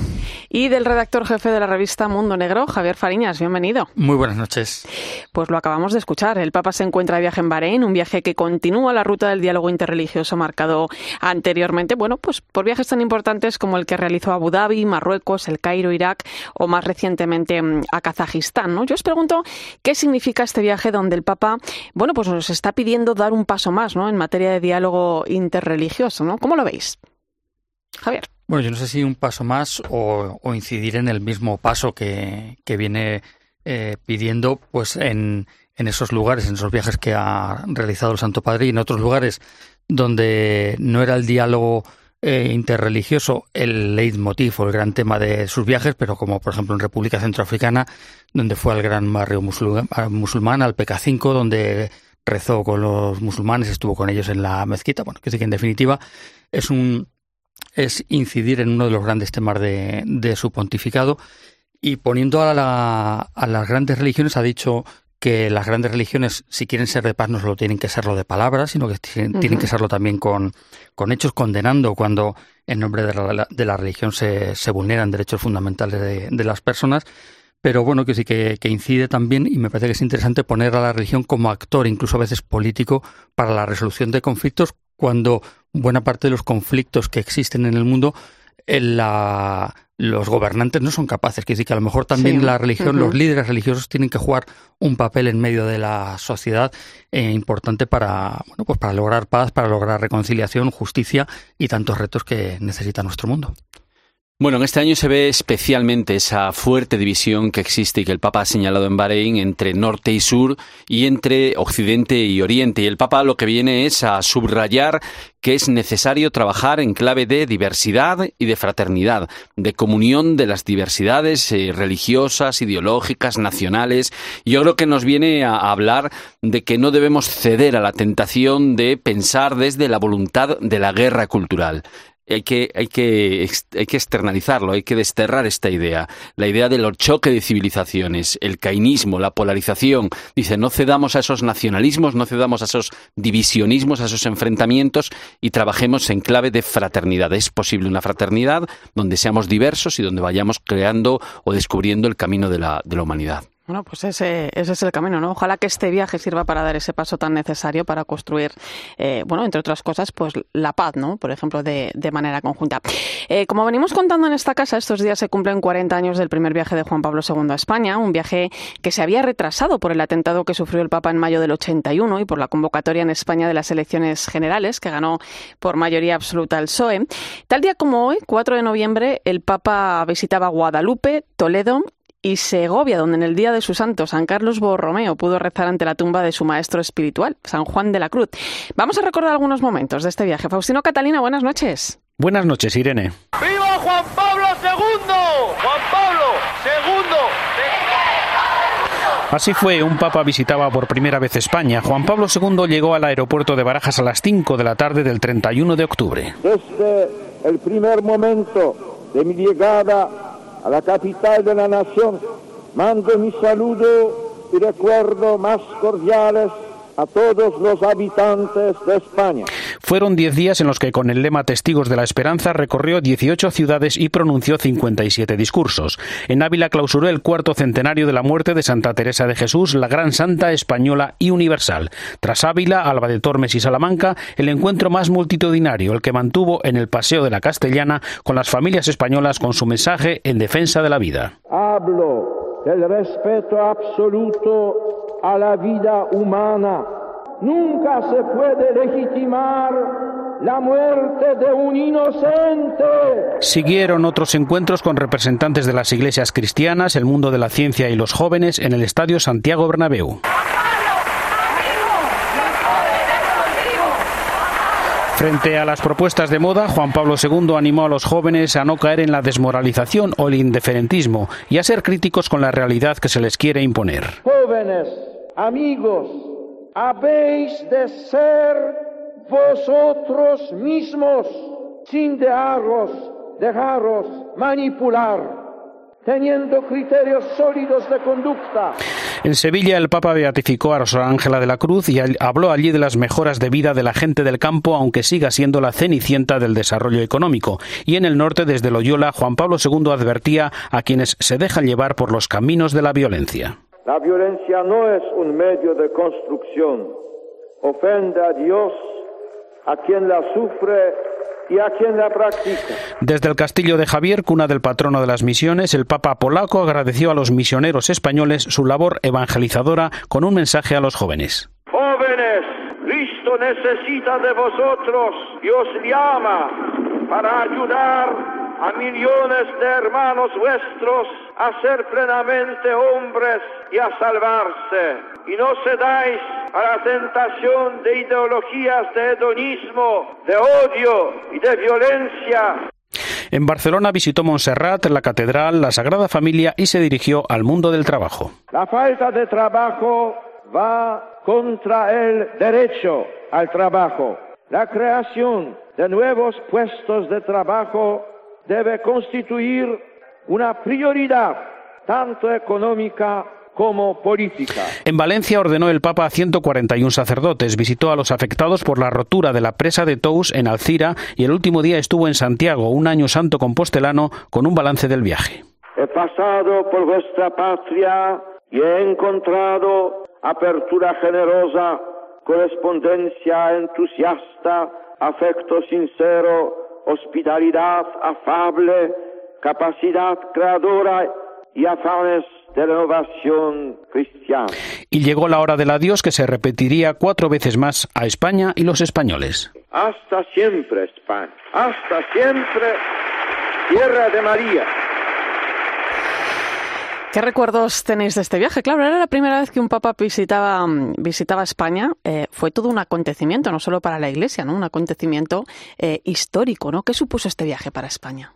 Y del redactor jefe de la revista Mundo Negro, Javier Fariñas. Bienvenido. Muy buenas noches. Pues lo acabamos de escuchar. El Papa se encuentra de viaje en Bahrein, un viaje que continúa la ruta del diálogo interreligioso marcado anteriormente. Bueno, pues por viajes tan importantes como el que realizó Abu Dhabi, Marruecos, el Cairo, Irak o más recientemente mm, a Kazajistán. ¿no? Yo os pregunto qué significa este viaje donde el Papa, bueno, pues nos está pidiendo dar un paso más, ¿no? En materia de diálogo interreligioso, ¿no? ¿Cómo lo veis? Javier. Bueno, yo no sé si un paso más o, incidir en el mismo paso que, viene eh, pidiendo, pues en, en esos lugares, en esos viajes que ha realizado el Santo Padre y en otros lugares donde no era el diálogo eh, interreligioso el leitmotiv o el gran tema de sus viajes, pero como por ejemplo en República Centroafricana, donde fue al gran barrio musulmán, al PK5, donde rezó con los musulmanes, estuvo con ellos en la mezquita. Bueno, que sí que en definitiva es un es incidir en uno de los grandes temas de, de su pontificado y poniendo a, la, a las grandes religiones ha dicho que las grandes religiones, si quieren ser de paz, no solo tienen que serlo de palabras, sino que tienen, que serlo también con, con, hechos, condenando cuando en nombre de la, de la religión se, se, vulneran derechos fundamentales de, de, las personas. Pero bueno, que sí que, que, incide también, y me parece que es interesante poner a la religión como actor, incluso a veces político, para la resolución de conflictos, cuando buena parte de los conflictos que existen en el mundo, en la los gobernantes no son capaces. Quiere decir que a lo mejor también la religión, los líderes religiosos tienen que jugar un papel en medio de la sociedad eh, importante para, bueno, pues para lograr paz, para lograr reconciliación, justicia y tantos retos que necesita nuestro mundo. Bueno, en este año se ve especialmente esa fuerte división que existe y que el Papa ha señalado en Bahrein entre norte y sur y entre occidente y oriente. Y el Papa lo que viene es a subrayar que es necesario trabajar en clave de diversidad y de fraternidad, de comunión de las diversidades eh, religiosas, ideológicas, nacionales. Yo creo que nos viene a hablar de que no debemos ceder a la tentación de pensar desde la voluntad de la guerra cultural hay que, hay que, hay que externalizarlo, hay que desterrar esta idea, la idea del choque de civilizaciones, el cainismo, la polarización. Dice, no cedamos a esos nacionalismos, no cedamos a esos divisionismos, a esos enfrentamientos y trabajemos en clave de fraternidad. Es posible una fraternidad donde seamos diversos y donde vayamos creando o descubriendo el camino de la, de la humanidad. Bueno, pues ese, ese es el camino, ¿no? Ojalá que este viaje sirva para dar ese paso tan necesario para construir, eh, bueno, entre otras cosas, pues la paz, ¿no? Por ejemplo, de, de manera conjunta. Eh, como venimos contando en esta casa, estos días se cumplen 40 años del primer viaje de Juan Pablo II a España, un viaje que se había retrasado por el atentado que sufrió el Papa en mayo del 81 y por la convocatoria en España de las elecciones generales, que ganó por mayoría absoluta el PSOE. Tal día como hoy, 4 de noviembre, el Papa visitaba Guadalupe, Toledo y Segovia, donde en el día de su santo, San Carlos Borromeo, pudo rezar ante la tumba de su maestro espiritual, San Juan de la Cruz. Vamos a recordar algunos momentos de este viaje. Faustino Catalina, buenas noches. Buenas noches, Irene. ¡Viva Juan Pablo II! ¡Juan Pablo II! Así fue, un papa visitaba por primera vez España. Juan Pablo II llegó al aeropuerto de Barajas a las 5 de la tarde del 31 de octubre. Desde el primer momento de mi llegada a la capital de la nación, mando mi saludo y recuerdo más cordiales a todos los habitantes de España. Fueron diez días en los que con el lema Testigos de la Esperanza recorrió 18 ciudades y pronunció 57 discursos. En Ávila clausuró el cuarto centenario de la muerte de Santa Teresa de Jesús, la gran santa española y universal. Tras Ávila, Alba de Tormes y Salamanca, el encuentro más multitudinario, el que mantuvo en el Paseo de la Castellana con las familias españolas con su mensaje en defensa de la vida. Hablo del respeto absoluto a la vida humana. Nunca se puede legitimar la muerte de un inocente. Siguieron otros encuentros con representantes de las iglesias cristianas, el mundo de la ciencia y los jóvenes en el Estadio Santiago Bernabéu. Frente a las propuestas de moda, Juan Pablo II animó a los jóvenes a no caer en la desmoralización o el indiferentismo y a ser críticos con la realidad que se les quiere imponer. Jóvenes, amigos, habéis de ser vosotros mismos sin dejaros, dejaros manipular teniendo criterios sólidos de conducta. En Sevilla el Papa beatificó a Rosa Ángela de la Cruz y habló allí de las mejoras de vida de la gente del campo, aunque siga siendo la cenicienta del desarrollo económico. Y en el norte, desde Loyola, Juan Pablo II advertía a quienes se dejan llevar por los caminos de la violencia. La violencia no es un medio de construcción. Ofende a Dios, a quien la sufre y a quien la practica. Desde el castillo de Javier, cuna del patrono de las misiones, el Papa polaco agradeció a los misioneros españoles su labor evangelizadora con un mensaje a los jóvenes. Jóvenes, Cristo necesita de vosotros y os llama para ayudar a millones de hermanos vuestros a ser plenamente hombres y a salvarse. Y no cedáis a la tentación de ideologías de hedonismo, de odio y de violencia. En Barcelona visitó Montserrat, la catedral, la Sagrada Familia y se dirigió al mundo del trabajo. La falta de trabajo va contra el derecho al trabajo. La creación de nuevos puestos de trabajo debe constituir una prioridad tanto económica como política. En Valencia ordenó el Papa a 141 sacerdotes, visitó a los afectados por la rotura de la presa de Tous en Alcira y el último día estuvo en Santiago, un año santo compostelano, con un balance del viaje. He pasado por vuestra patria y he encontrado apertura generosa, correspondencia entusiasta, afecto sincero, hospitalidad afable, capacidad creadora y afanes de renovación cristiana. Y llegó la hora del adiós que se repetiría cuatro veces más a España y los españoles. Hasta siempre, España. Hasta siempre, tierra de María. ¿Qué recuerdos tenéis de este viaje? Claro, era la primera vez que un papa visitaba, mm, visitaba España. Eh, fue todo un acontecimiento, no solo para la Iglesia, ¿no? Un acontecimiento eh, histórico, ¿no? ¿Qué supuso este viaje para España?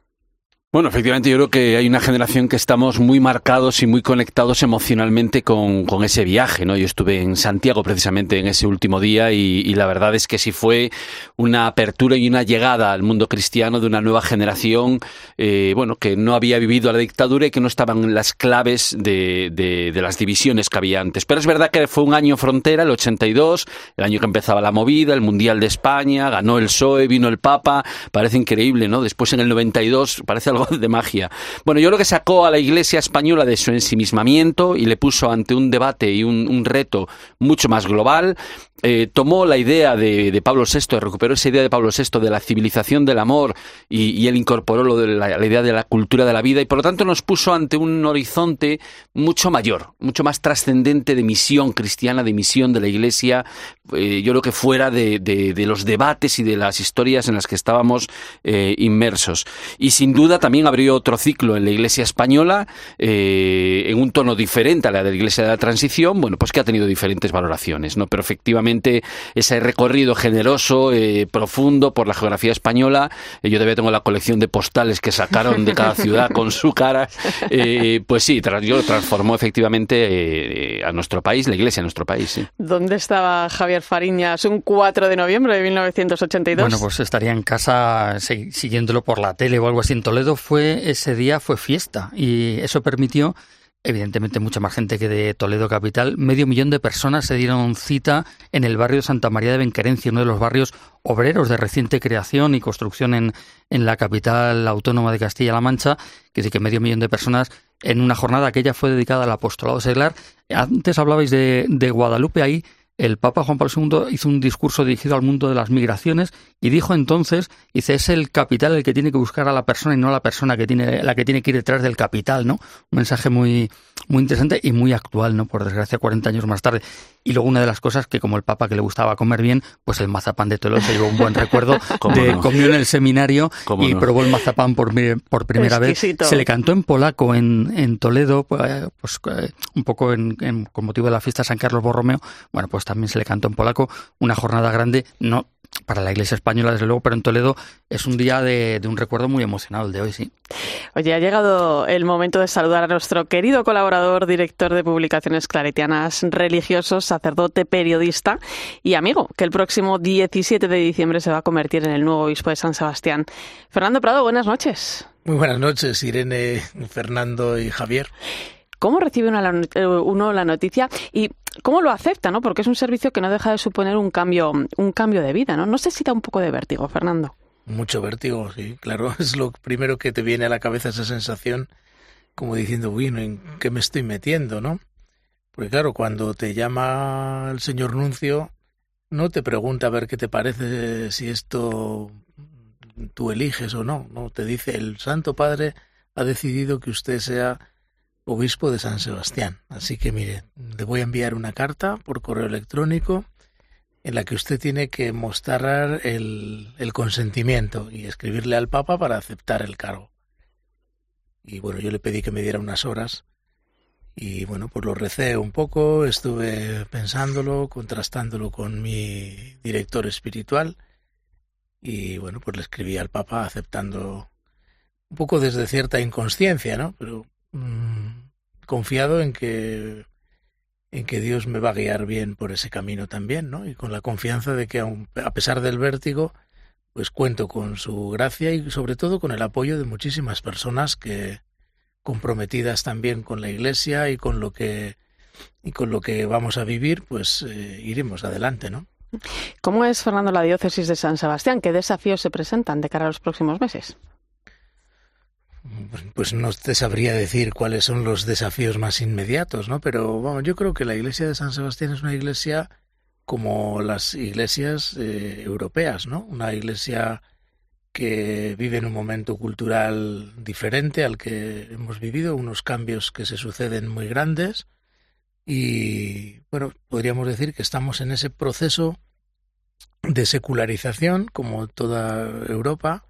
Bueno, efectivamente yo creo que hay una generación que estamos muy marcados y muy conectados emocionalmente con, con ese viaje, ¿no? Yo estuve en Santiago precisamente en ese último día y, la verdad es que sí fue una apertura y una llegada al mundo cristiano de una nueva generación, eh, bueno, que no había vivido la dictadura y que no estaban las claves de, de, de, las divisiones que había antes. Pero es verdad que fue un año frontera, el 82, el año que empezaba la movida, el Mundial de España, ganó el PSOE, vino el Papa, parece increíble, ¿no? Después en el 92 parece algo de magia. Bueno, yo lo que sacó a la Iglesia española de su ensimismamiento y le puso ante un debate y un, un reto mucho más global eh, tomó la idea de, Pablo VI, recuperó esa idea de Pablo VI de la civilización del amor y, él incorporó lo de la, idea de la cultura de la vida y por lo tanto nos puso ante un horizonte mucho mayor, mucho más trascendente de misión cristiana, de misión de la Iglesia, eh, yo creo que fuera de, los debates y de las historias en las que estábamos eh, inmersos. Y sin duda también abrió otro ciclo en la Iglesia española, en un tono diferente a la de la Iglesia de la Transición, bueno, pues que ha tenido diferentes valoraciones, ¿no? Pero efectivamente ese recorrido generoso, eh, profundo por la geografía española. Eh, yo todavía tengo la colección de postales que sacaron de cada ciudad con su cara. Eh, pues sí, tra yo transformó efectivamente eh, a nuestro país, la iglesia a nuestro país. Sí. ¿Dónde estaba Javier Fariñas un 4 de noviembre de 1982? Bueno, pues estaría en casa siguiéndolo por la tele o algo así en Toledo. Fue ese día fue fiesta y eso permitió evidentemente mucha más gente que de Toledo capital. Medio millón de personas se dieron cita en el barrio Santa María de Benquerencia, uno de los barrios obreros de reciente creación y construcción en, en la capital autónoma de Castilla-La Mancha. Que dice que medio millón de personas en una jornada que ya fue dedicada al apostolado seglar. Antes hablabais de, de Guadalupe, ahí el Papa Juan Pablo II hizo un discurso dirigido al mundo de las migraciones y dijo entonces, dice, es el capital el que tiene que buscar a la persona y no la persona que tiene, la que tiene que ir detrás del capital, ¿no? Un mensaje muy, muy interesante y muy actual, ¿no? Por desgracia, 40 años más tarde. Y luego una de las cosas que como el Papa que le gustaba comer bien, pues el mazapán de Toledo se llevó un buen recuerdo. <laughs> de, Comió en el seminario y probó el mazapán por, por primera vez. Se le cantó en polaco en, en Toledo, pues, pues eh, un poco en, con motivo de la fiesta de San Carlos Borromeo. Bueno, pues también se le cantó en polaco. Una jornada grande, no para la Iglesia española, desde luego, pero en Toledo es un día de, un recuerdo muy emocionado el de hoy, sí. Oye, ha llegado el momento de saludar a nuestro querido colaborador, director de publicaciones claretianas, religioso, sacerdote, periodista y amigo, que el próximo 17 de diciembre se va a convertir en el nuevo obispo de San Sebastián. Fernando Prado, buenas noches. Muy buenas noches, Irene, Fernando y Javier. ¿Cómo recibe eh, uno la noticia y cómo lo acepta? ¿no? Porque es un servicio que no deja de suponer un cambio, un cambio de vida. ¿no? no sé si da un poco de vértigo, Fernando. Mucho vértigo, sí, claro. <laughs> Es lo primero que te viene a la cabeza esa sensación como diciendo, uy, ¿en qué me estoy metiendo, no? Porque claro, cuando te llama el señor Nuncio, no te pregunta a ver qué te parece si esto tú eliges o no, no, te dice el Santo Padre ha decidido que usted sea obispo de San Sebastián. Así que mire, le voy a enviar una carta por correo electrónico en la que usted tiene que mostrar el, consentimiento y escribirle al Papa para aceptar el cargo. Y bueno, yo le pedí que me diera unas horas y bueno, pues lo recé un poco, estuve pensándolo, contrastándolo con mi director espiritual y bueno, pues le escribí al Papa aceptando un poco desde cierta inconsciencia, ¿no? Pero Mm, confiado en que en que Dios me va a guiar bien por ese camino también, ¿no? Y con la confianza de que a pesar del vértigo, pues cuento con su gracia y sobre todo con el apoyo de muchísimas personas que comprometidas también con la Iglesia y con lo que y con lo que vamos a vivir, pues eh, iremos adelante, ¿no? ¿Cómo es, Fernando, la diócesis de San Sebastián? ¿Qué desafíos se presentan de cara a los próximos meses? Pues, no te sabría decir cuáles son los desafíos más inmediatos, ¿no? Pero vamos, yo creo que la iglesia de San Sebastián es una iglesia como las iglesias eh, europeas, ¿no? Una iglesia que vive en un momento cultural diferente al que hemos vivido, unos cambios que se suceden muy grandes y, bueno, podríamos decir que estamos en ese proceso de secularización, como toda Europa,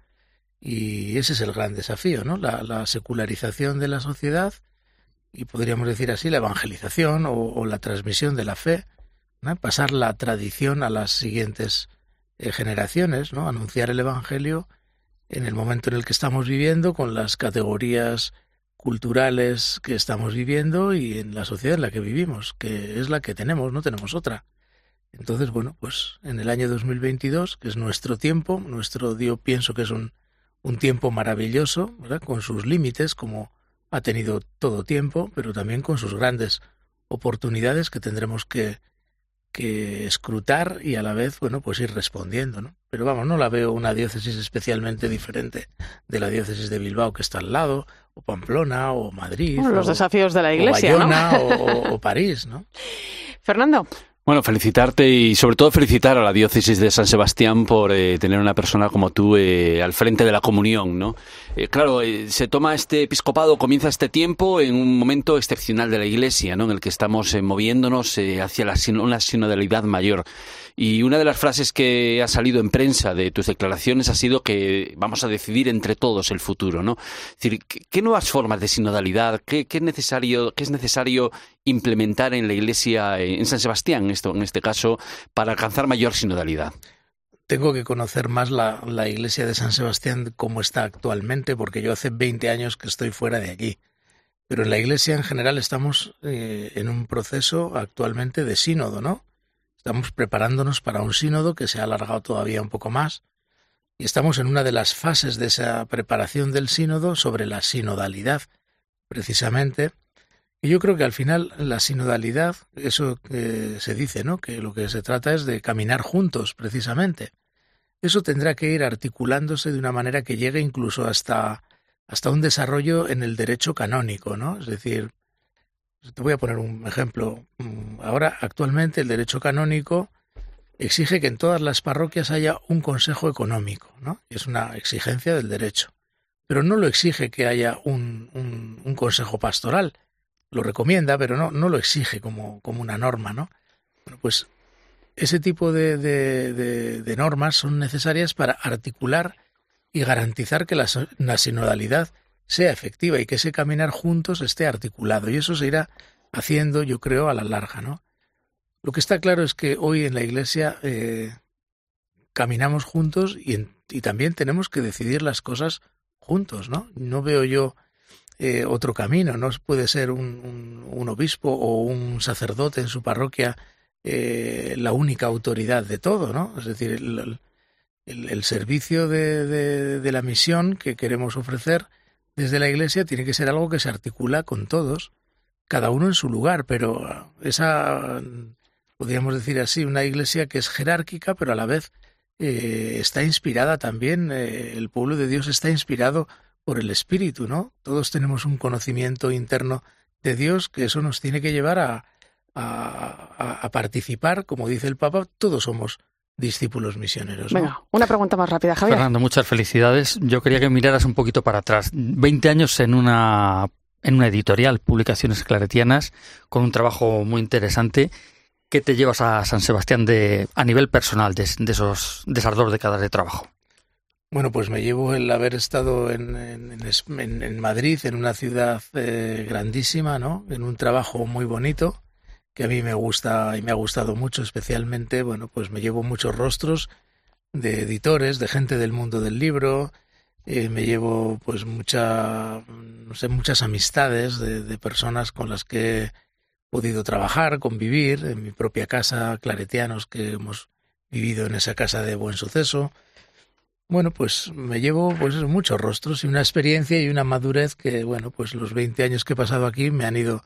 y ese es el gran desafío, ¿no? La, secularización de la sociedad y podríamos decir así la evangelización o, la transmisión de la fe, pasar la tradición a las siguientes eh, generaciones, ¿no? Anunciar el evangelio en el momento en el que estamos viviendo con las categorías culturales que estamos viviendo y en la sociedad en la que vivimos, que es la que tenemos, no tenemos otra. Entonces, bueno, pues en el año 2022, que es nuestro tiempo, nuestro, yo pienso que es un un tiempo maravilloso, ¿verdad? con sus límites, como ha tenido todo tiempo, pero también con sus grandes oportunidades que tendremos que, que escrutar y a la vez, bueno, pues ir respondiendo, ¿no? Pero vamos, no la veo una diócesis especialmente diferente de la diócesis de Bilbao que está al lado, o Pamplona, o Madrid. los desafíos de la Iglesia, o, o <laughs> París, ¿no? Fernando. Bueno, felicitarte y sobre todo felicitar a la diócesis de San Sebastián por eh, tener una persona como tú eh, al frente de la comunión, ¿no? Eh, claro, se toma este episcopado, comienza este tiempo en un momento excepcional de la Iglesia, ¿no? En el que estamos moviéndonos hacia la, una sinodalidad mayor. Y una de las frases que ha salido en prensa de tus declaraciones ha sido que vamos a decidir entre todos el futuro, ¿no? Es decir, ¿qué nuevas formas de sinodalidad, qué, qué, necesario, qué es necesario implementar en la Iglesia, en San Sebastián, esto, en este caso, para alcanzar mayor sinodalidad? Tengo que conocer más la, la iglesia de San Sebastián como está actualmente, porque yo hace 20 años que estoy fuera de aquí. Pero en la iglesia en general estamos eh, en un proceso actualmente de sínodo, ¿no? Estamos preparándonos para un sínodo que se ha alargado todavía un poco más y estamos en una de las fases de esa preparación del sínodo sobre la sinodalidad, precisamente. Y yo creo que al final la sinodalidad, eso que se dice, ¿no? Que lo que se trata es de caminar juntos, precisamente. Eso tendrá que ir articulándose de una manera que llegue incluso hasta, hasta un desarrollo en el derecho canónico, ¿no? Es decir, te voy a poner un ejemplo. Mm, ahora, actualmente, el derecho canónico exige que en todas las parroquias haya un consejo económico, ¿no? Es una exigencia del derecho. Pero no lo exige que haya un, un, consejo pastoral. Lo recomienda, pero no, no lo exige como, como una norma, ¿no? Bueno, pues ese tipo de, de, de, normas son necesarias para articular y garantizar que la, la sinodalidad sea efectiva y que ese caminar juntos esté articulado. Y eso se irá haciendo, yo creo, a la larga, ¿no? Lo que está claro es que hoy en la Iglesia eh, caminamos juntos y, y, también tenemos que decidir las cosas juntos, ¿no? No veo yo eh, otro camino, no puede ser un, obispo o un sacerdote en su parroquia eh, la única autoridad de todo, ¿no? Es decir, el, servicio de, la misión que queremos ofrecer desde la Iglesia tiene que ser algo que se articula con todos, cada uno en su lugar, pero esa podríamos decir así, una iglesia que es jerárquica, pero a la vez eh, está inspirada también, el pueblo de Dios está inspirado por el Espíritu, ¿no? Todos tenemos un conocimiento interno de Dios que eso nos tiene que llevar a, a, a participar, como dice el Papa, todos somos discípulos misioneros. ¿no? Venga, una pregunta más rápida, Javier. Fernando, muchas felicidades. Yo quería que miraras un poquito para atrás. Veinte años en una en una editorial, Publicaciones Claretianas, con un trabajo muy interesante ¿Qué te llevas a San Sebastián de, a nivel personal de, de esos, de esas dos décadas de trabajo? Bueno, pues me llevo el haber estado en, en, en Madrid, en una ciudad eh, grandísima, ¿no? En un trabajo muy bonito, que a mí me gusta y me ha gustado mucho, especialmente, bueno, pues me llevo muchos rostros de editores, de gente del mundo del libro, eh, me llevo pues mucha, no sé, muchas amistades de, de personas con las que podido trabajar, convivir en mi propia casa, claretianos que hemos vivido en esa casa de buen suceso. Bueno, pues me llevo pues muchos rostros y una experiencia y una madurez que, bueno, pues los 20 años que he pasado aquí me han ido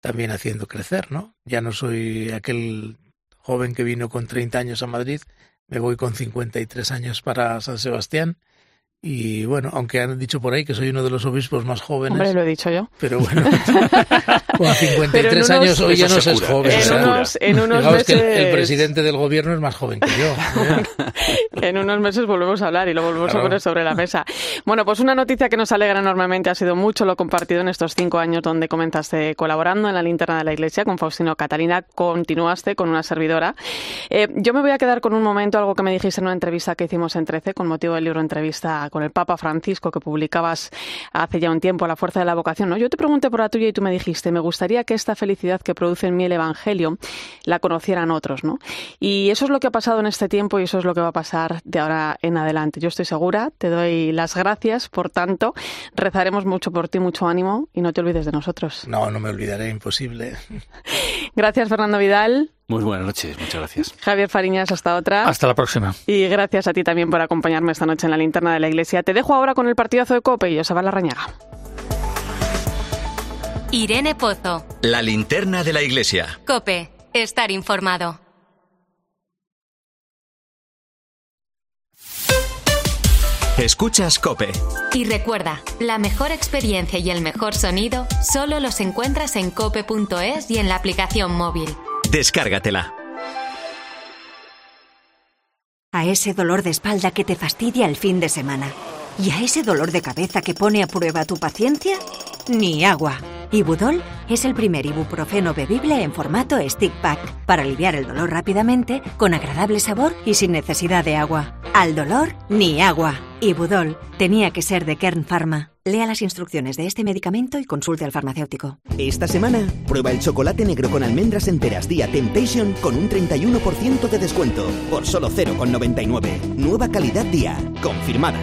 también haciendo crecer, ¿no? Ya no soy aquel joven que vino con 30 años a Madrid, me voy con 53 años para San Sebastián y bueno, aunque han dicho por ahí que soy uno de los obispos más jóvenes. Hombre, lo he dicho yo. Pero bueno, <laughs> <laughs> con 53 años hoy ya no se es joven. En unos, en unos meses... que el, presidente del gobierno es más joven que yo. <laughs> en unos meses volvemos a hablar y lo volvemos claro. a poner sobre la mesa. Bueno, pues una noticia que nos alegra enormemente ha sido mucho lo compartido en estos cinco años donde comenzaste colaborando en la linterna de la iglesia con Faustino Catalina. Continuaste con una servidora. Eh, yo me voy a quedar con un momento, algo que me dijiste en una entrevista que hicimos en 13 con motivo del libro Entrevista con el Papa Francisco que publicabas hace ya un tiempo, La fuerza de la vocación. ¿no? Yo te pregunté por la tuya y tú me dijiste, me gustaría que esta felicidad que produce en mí el Evangelio la conocieran otros. ¿no? Y eso es lo que ha pasado en este tiempo y eso es lo que va a pasar de ahora en adelante. Yo estoy segura, te doy las gracias, por tanto, rezaremos mucho por ti, mucho ánimo y no te olvides de nosotros. No, no me olvidaré, imposible. <laughs> Gracias, Fernando Vidal. Muy buenas noches, muchas gracias. Javier Fariñas, hasta otra. Hasta la próxima. Y gracias a ti también por acompañarme esta noche en la linterna de la iglesia. Te dejo ahora con el partidazo de Cope y Joseba Larrañaga. Irene Pozo. La linterna de la iglesia. Cope, estar informado. Escuchas Cope. Y recuerda, la mejor experiencia y el mejor sonido solo los encuentras en cope.es y en la aplicación móvil. Descárgatela. A ese dolor de espalda que te fastidia el fin de semana. ¿Y a ese dolor de cabeza que pone a prueba tu paciencia? Ni agua. Ibudol es el primer ibuprofeno bebible en formato stick pack para aliviar el dolor rápidamente, con agradable sabor y sin necesidad de agua. Al dolor, ni agua. Ibudol tenía que ser de Kern Pharma. Lea las instrucciones de este medicamento y consulte al farmacéutico. Esta semana, prueba el chocolate negro con almendras enteras día Temptation con un 31% de descuento por solo 0,99. Nueva calidad día, confirmada.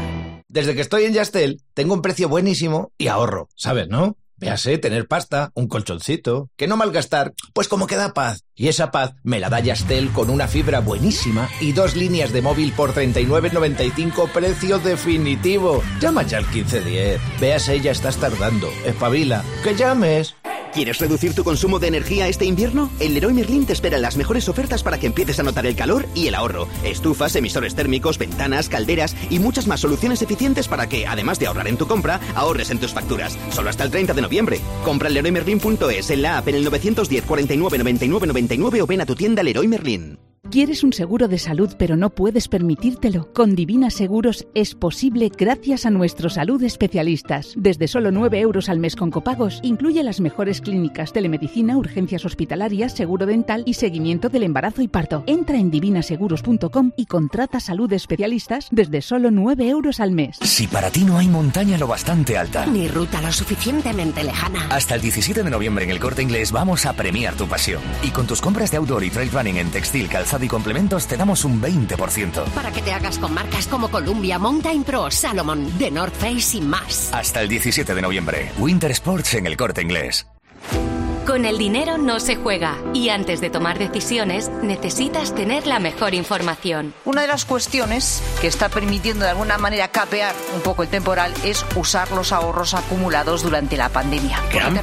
Desde que estoy en Yastel, tengo un precio buenísimo y ahorro, ¿sabes, no? Véase, tener pasta, un colchoncito, que no malgastar, pues como que da paz. Y esa paz me la da Yastel con una fibra buenísima y dos líneas de móvil por 39.95 precio definitivo. Llama ya al 1510. Véase, ya estás tardando. Espabila. ¡Que llames! ¿Quieres reducir tu consumo de energía este invierno? El Leroy Merlin te espera las mejores ofertas para que empieces a notar el calor y el ahorro. Estufas, emisores térmicos, ventanas, calderas y muchas más soluciones eficientes para que, además de ahorrar en tu compra, ahorres en tus facturas. Solo hasta el 30 de noviembre. Compra en leroymerlin.es, en la app en el 910 49 99 99 o ven a tu tienda Leroy Merlin. ¿Quieres un seguro de salud pero no puedes permitírtelo? Con Divina Seguros es posible gracias a nuestros salud especialistas. Desde solo 9 euros al mes con copagos, incluye las mejores clínicas, telemedicina, urgencias hospitalarias, seguro dental y seguimiento del embarazo y parto. Entra en divinaseguros.com y contrata salud especialistas desde solo 9 euros al mes. Si para ti no hay montaña lo bastante alta, Ni ruta lo suficientemente lejana. hasta el 17 de noviembre en el Corte Inglés vamos a premiar tu pasión. Y con tus compras de outdoor y trail running en textil, calzado y complementos te damos un 20%. Para que te hagas con marcas como Columbia, Mountain Pro, Salomon, The North Face y más. Hasta el 17 de noviembre. Winter Sports en el Corte Inglés. Con el dinero no se juega y antes de tomar decisiones necesitas tener la mejor información. Una de las cuestiones que está permitiendo de alguna manera capear un poco el temporal es usar los ahorros acumulados durante la pandemia. Gran